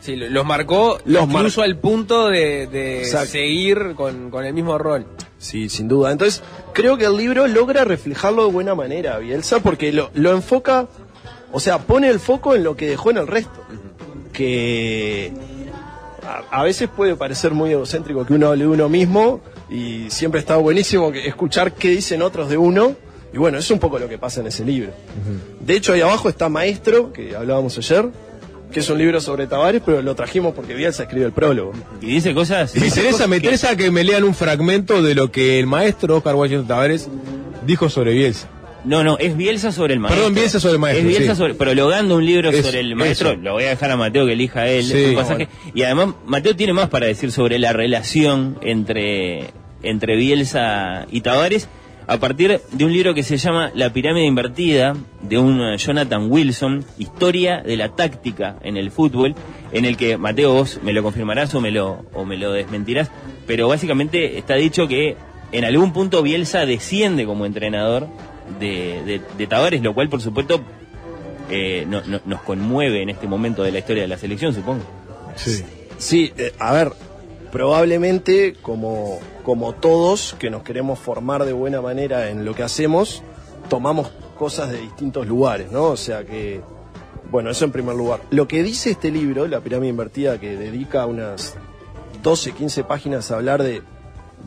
Sí, lo- los marcó Los incluso al punto de, seguir con, con el mismo rol. Sí, sin duda. Entonces, creo que el libro logra reflejarlo de buena manera, Bielsa, porque lo, lo enfoca, o sea, pone el foco en lo que dejó en el resto. Que a, a veces puede parecer muy egocéntrico que uno hable de uno mismo y siempre está buenísimo que escuchar qué dicen otros de uno. Y bueno, es un poco lo que pasa en ese libro. De hecho, ahí abajo está Maestro, que hablábamos ayer, que es un libro sobre Tavares, pero lo trajimos porque Bielsa escribe el prólogo. Y dice cosas. Me interesa, me interesa que me lean un fragmento de lo que el maestro Oscar Washington Tavares dijo sobre Bielsa. No, no, es Bielsa sobre el maestro. Perdón, Bielsa sobre el maestro, Es Bielsa sí. sobre, prologando un libro sobre el maestro. eso. Lo voy a dejar a Mateo que elija él Sí. un pasaje. Y además, Mateo tiene más para decir sobre la relación entre, entre Bielsa y Tavares a partir de un libro que se llama La pirámide invertida, de un eh, Jonathan Wilson, Historia de la táctica en el fútbol, en el que, Mateo, vos me lo confirmarás o me lo, o me lo desmentirás, pero básicamente está dicho que en algún punto Bielsa desciende como entrenador de, de, de Tavares, lo cual por supuesto eh, no- no- nos conmueve en este momento de la historia de la selección, supongo. Sí. Sí, eh, a ver, probablemente como, como todos que nos queremos formar de buena manera en lo que hacemos, tomamos cosas de distintos lugares, ¿no? O sea que, bueno, eso en primer lugar. Lo que dice este libro, La pirámide invertida, que dedica unas 12, 15 páginas a hablar de,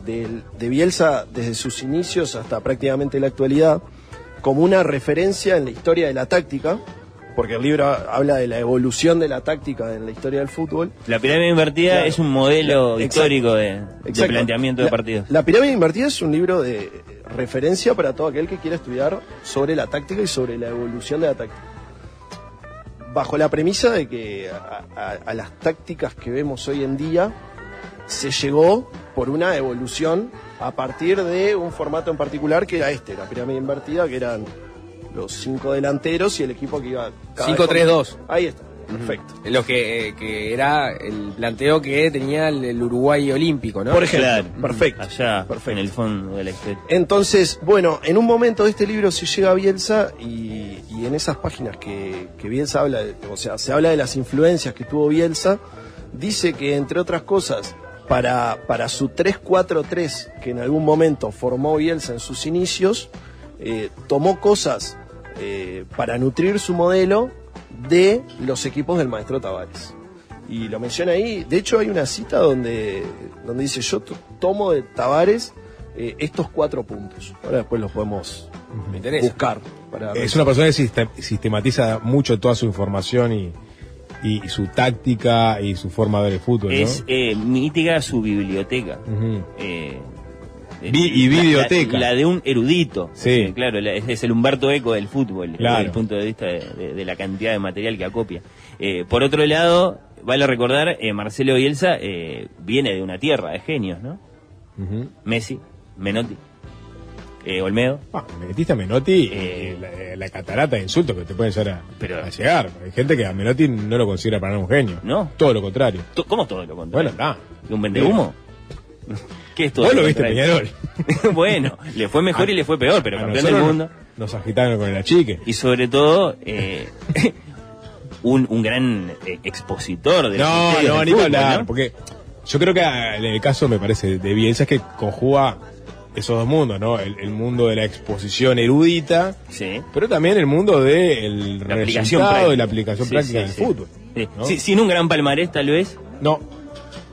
del- de Bielsa desde sus inicios hasta prácticamente la actualidad, como una referencia en la historia de la táctica, porque el libro habla de la evolución de la táctica en la historia del fútbol. La pirámide invertida Claro. es un modelo La- histórico de, planteamiento de La- partidos. La pirámide invertida es un libro de referencia para todo aquel que quiera estudiar sobre la táctica y sobre la evolución de la táctica. Bajo la premisa de que a, a- a las tácticas que vemos hoy en día se llegó por una evolución a partir de un formato en particular que era este, la pirámide invertida, que eran los cinco delanteros y el equipo que iba... cada vez 5-3-2. con- Ahí está, perfecto. Lo que, eh, que era el planteo que tenía el, el Uruguay olímpico, ¿no? Por ejemplo, Claro, perfecto. Allá, Perfecto. en el fondo de la historia. Entonces, bueno, en un momento de este libro se llega a Bielsa y, y en esas páginas que, que Bielsa habla, de- o sea, se habla de las influencias que tuvo Bielsa, dice que entre otras cosas, para, para su 3-4-3 que en algún momento formó Bielsa en sus inicios, eh, tomó cosas eh, para nutrir su modelo de los equipos del maestro Tavares. Y lo menciona ahí, de hecho hay una cita donde, donde dice, yo to- tomo de Tavares eh, estos cuatro puntos. Ahora después los podemos Me interesa. buscar. Para Es una persona que siste- sistematiza mucho toda su información y, y- y su táctica y su forma de ver el fútbol, ¿no? Es eh, mítica su biblioteca. Eh, Vi- y la- videoteca. La, la de un erudito. Sí. Eh, claro, la- es, es el Humberto Eco del fútbol, Claro. desde el punto de vista de, de- de la cantidad de material que acopia. Eh, por otro lado, vale recordar, eh, Marcelo Bielsa eh, viene de una tierra de genios, ¿no? Messi, Menotti, eh, Olmedo. Ah, me metiste a Menotti y Eh. la, la catarata de insultos que te pueden llegar a, Pero- a llegar. Hay gente que a Menotti no lo considera para nada un genio. ¿No? Todo lo contrario. ¿Cómo todo lo contrario? Bueno, está. ¿Un vendehumo? ¿Qué es todo Vos lo viste? Peñarol. bueno, le fue mejor y le fue peor, pero campeón del mundo. Nos agitaron con el achique. Y sobre todo, eh, un, un gran eh, expositor de No, los no, ni fútbol, hablar, ¿no? porque yo creo que ah, en el caso, me parece, de Bielsa es que conjuga esos dos mundos, ¿no? El, el mundo de la exposición erudita, Sí. pero también el mundo del La aplicación práctica. y la aplicación Sí, práctica sí, del fútbol. ¿no? Sí, sin un gran palmarés, tal vez. No.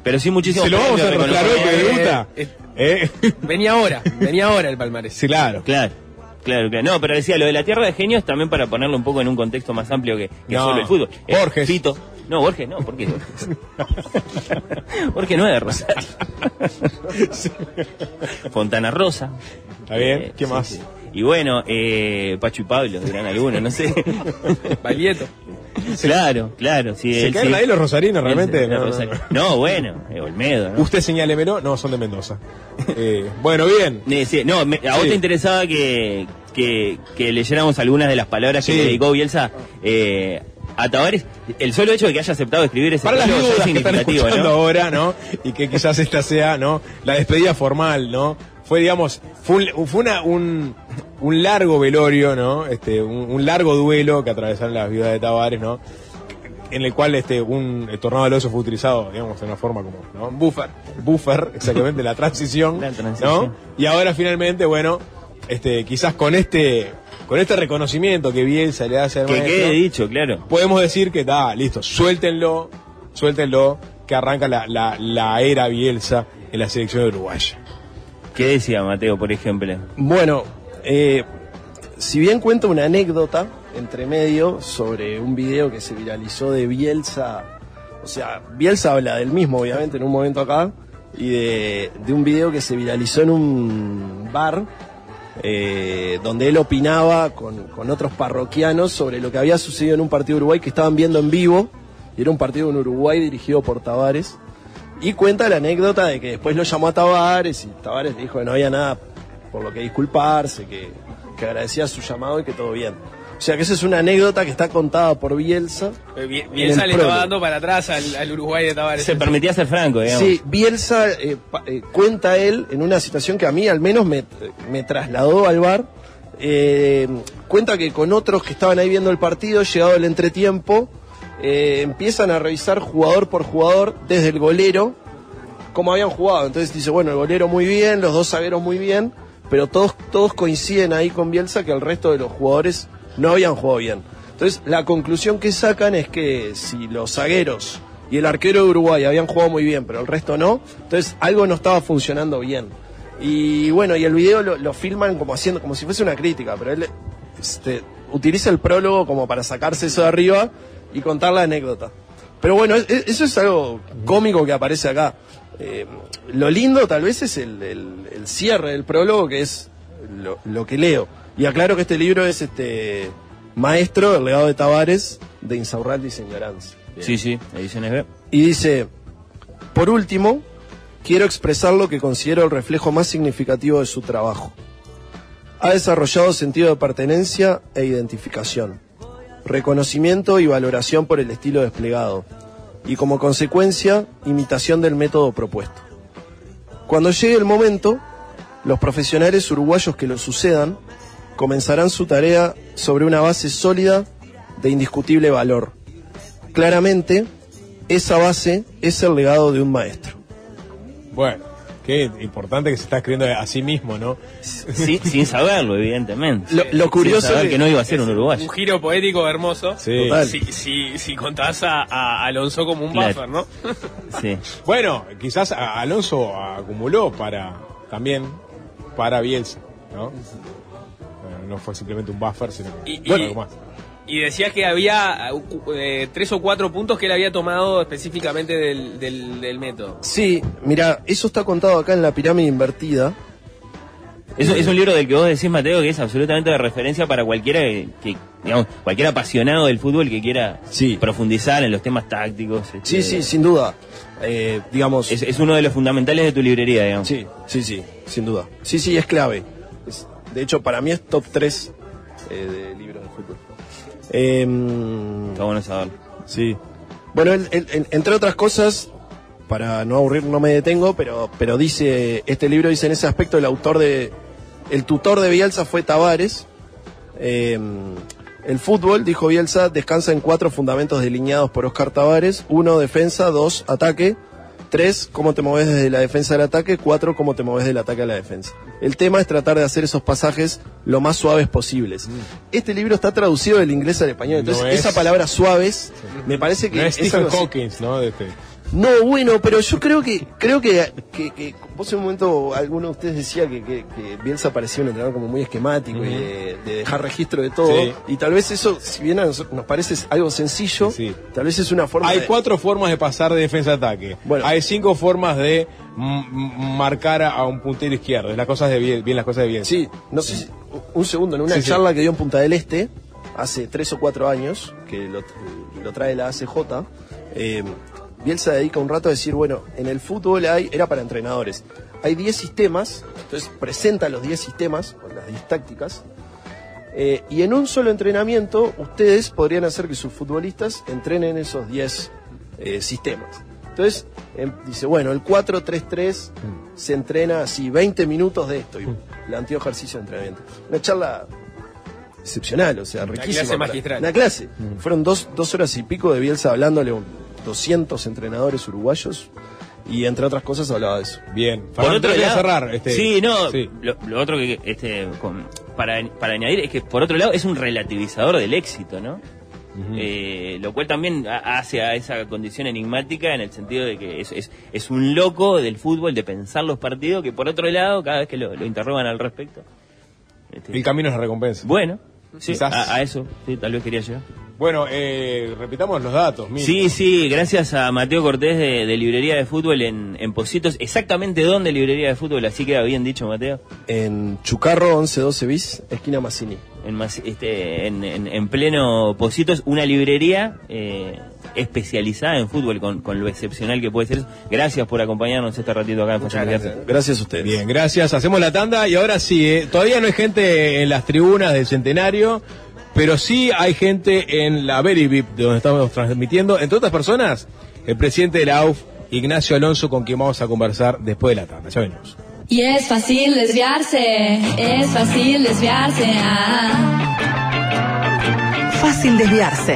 Pero sí muchísimo. Se lo vamos a enroscar hoy que debuta. Eh, ¿Eh? Venía ahora, venía ahora el palmarés. Sí, claro. Claro. Claro, claro. No, pero decía, lo de la Tierra de Genios también para ponerlo un poco en un contexto más amplio que, que No. solo el fútbol. Es Borges. Fito. No, Borges no, ¿por qué Borges? Borges no es de Rosario. Fontana Rosa. Está bien, Eh, ¿qué sí, más? sí. Y bueno, eh, Pacho y Pablo, dirán algunos, no sé. Baglietto. Claro, claro. Sí, ¿Se él caen sí. ahí los rosarinos realmente? de No, no, Rosario. no. No, bueno, eh, Olmedo, ¿no? Usted señálemelo, no, son de Mendoza. Eh, bueno, bien. Eh, sí, no, me- a vos te interesaba que, que, que leyéramos algunas de las palabras Sí. que le dedicó Bielsa eh, a Tavares. El solo hecho de que haya aceptado escribir ese Para las ya es dudas que están significativo, escuchando ¿no? ahora, ¿no? Y que quizás esta sea, ¿no? La despedida formal, ¿no? Fue, digamos, fue un, fue una- un, un largo velorio, ¿no? Este, un, un largo duelo que atravesaron las viudas de Tavares, ¿no? En el cual este, un el tornado del oso fue utilizado, digamos, de una forma como, ¿no? Buffer. Buffer, exactamente, la transición, La transición. ¿no? Y ahora finalmente, bueno, este, quizás con este, con este reconocimiento que Bielsa le hace al Que maestro, quede dicho, claro. podemos decir que está, listo, suéltenlo, suéltenlo, que arranca la, la, la era Bielsa en la selección uruguaya. ¿Qué decía Mateo, por ejemplo? Bueno, eh, si bien cuento una anécdota entre medio sobre un video que se viralizó de Bielsa, o sea, Bielsa habla del mismo, obviamente, en un momento acá, y de, un video que se viralizó en un bar, eh, donde él opinaba con, con otros parroquianos sobre lo que había sucedido en un partido de Uruguay que estaban viendo en vivo, y era un partido en Uruguay dirigido por Tavares. Y cuenta la anécdota de que después lo llamó a Tavares y Tavares le dijo que no había nada por lo que disculparse, que, que agradecía su llamado y que todo bien. O sea que esa es una anécdota que está contada por Bielsa. Eh, Bielsa el le estaba dando para atrás al, al Uruguay de Tavares. Se permitía ser franco, digamos. Sí, Bielsa eh, eh, cuenta él en una situación que a mí al menos me, me trasladó al bar. Eh, cuenta que con otros que estaban ahí viendo el partido, llegado el entretiempo, eh, empiezan a revisar jugador por jugador desde el golero cómo habían jugado. Entonces dice, bueno, el golero muy bien, los dos zagueros muy bien, pero todos, todos coinciden ahí con Bielsa que el resto de los jugadores no habían jugado bien. Entonces la conclusión que sacan es que si los zagueros y el arquero de Uruguay habían jugado muy bien, pero el resto no, entonces algo no estaba funcionando bien. Y bueno, y el video lo, lo filman como haciendo, como si fuese una crítica, pero él este, utiliza el prólogo como para sacarse eso de arriba y contar la anécdota. Pero bueno, es- es- eso es algo cómico que aparece acá. Eh, lo lindo tal vez es el, el- el cierre del prólogo, que es lo, lo que leo. Y aclaro que este libro es este Maestro, el legado de Tavares, de Insaurralde y Señoranza. Sí, sí, ediciones B. Y dice, por último, quiero expresar lo que considero el reflejo más significativo de su trabajo. Ha desarrollado sentido de pertenencia e identificación, reconocimiento y valoración por el estilo desplegado, y como consecuencia, imitación del método propuesto. Cuando llegue el momento, los profesionales uruguayos que lo sucedan comenzarán su tarea sobre una base sólida de indiscutible valor. Claramente, esa base es el legado de un maestro. Bueno, qué importante que se está escribiendo a sí mismo, ¿no? Sí, sin saberlo, evidentemente. Lo, lo curioso Sin saber es que no iba a ser un uruguayo. Un giro poético hermoso. Sí. Total. Si, si, si contás a, a Alonso como un Claro. buffer, ¿no? Sí. Bueno, quizás a- Alonso acumuló para también para Bielsa, ¿no? Eh, No fue simplemente un buffer, sino que Y- fue y- algo más. Y decía que había eh, tres o cuatro puntos que él había tomado específicamente del, del, del método. Sí, mira, eso está contado acá en la pirámide invertida. Es, es un libro del que vos decís, Mateo, que es absolutamente de referencia para cualquiera que, que, digamos, cualquier apasionado del fútbol que quiera Sí. profundizar en los temas tácticos. este, Sí, sí, sin duda. Eh, digamos. Es, es uno de los fundamentales de tu librería, digamos. Sí, sí, sí, sin duda. Sí, sí, es clave. Es- de hecho, para mí es top 3 de libros Em, Está bueno saberlo. Sí. Bueno, él- él- en- entre otras cosas, para no aburrir no me detengo, pero, pero dice, este libro dice en ese aspecto el autor de, el tutor de Bielsa fue Tavares. Eh, el fútbol, dijo Bielsa, descansa en cuatro fundamentos delineados por Oscar Tavares. Uno, defensa. Dos, ataque. Tres, cómo te moves desde la defensa al ataque. Cuatro, cómo te moves del ataque a la defensa. El tema es tratar de hacer esos pasajes lo más suaves posibles. Este libro está traducido del inglés al español. Entonces, Mm. No es- esa palabra suaves, me parece que No es Stephen ¿no? De este- No, bueno, pero yo creo que creo que, que, que vos en un momento alguno de ustedes decía que, que, que Bielsa parecía un entrenador como muy esquemático y de, de dejar registro de todo. Sí. Y tal vez eso, si bien a nosotros nos parece algo sencillo, tal vez es una forma Hay de- cuatro formas de pasar de defensa a ataque. Hay cinco formas de marcar a un puntero izquierdo. Es las cosas de bien, bien las cosas de bien. Sí, no sé si, un segundo, en una charla que dio en Punta del Este, hace tres o cuatro años, que lo, lo trae la ACJ, eh, Bielsa dedica un rato a decir, bueno, en el fútbol hay, era para entrenadores, hay 10 sistemas, entonces presenta los 10 sistemas, con las 10 tácticas, eh, y en un solo entrenamiento ustedes podrían hacer que sus futbolistas entrenen esos 10 eh, sistemas. Entonces, em, dice, bueno, el 4-3-3 se entrena así, 20 minutos de esto, y planteó ejercicio de entrenamiento. Una charla excepcional, o sea, Una riquísima. clase para- magistral. Una clase. Fueron dos, dos horas y pico de Bielsa hablándole un 200 entrenadores uruguayos y entre otras cosas hablaba de eso. Bien. Por otro lado, cerrar, este- sí, no, sí. Lo, lo otro que este con- para, para añadir es que por otro lado es un relativizador del éxito, ¿no? Eh, lo cual también ha- hace a esa condición enigmática en el sentido de que es, es, es un loco del fútbol de pensar los partidos que por otro lado cada vez que lo, lo interrogan al respecto este, El camino es la recompensa. bueno sí, Quizás. a, a eso sí, tal vez quería llegar Bueno, eh, repitamos los datos. Mir. Sí, sí, gracias a Mateo Cortés de, de Librería de Fútbol en, en Positos. ¿Exactamente dónde Librería de Fútbol? Así queda bien dicho, Mateo. En Chucarro 1112 bis, esquina Massini. En, este, en, en- en pleno Positos, una librería eh, especializada en fútbol, con, con lo excepcional que puede ser. eso. Gracias por acompañarnos este ratito acá en de Quedarse. Gracias a ustedes. Bien, gracias. Hacemos la tanda y ahora sí, eh, todavía no hay gente en las tribunas del centenario, pero sí hay gente en la Very VIP, de donde estamos transmitiendo. Entre otras personas, el presidente de la AUF, Ignacio Alonso, con quien vamos a conversar después de la tanda. Ya venimos. Y es fácil desviarse, es fácil desviarse. ah. Fácil desviarse.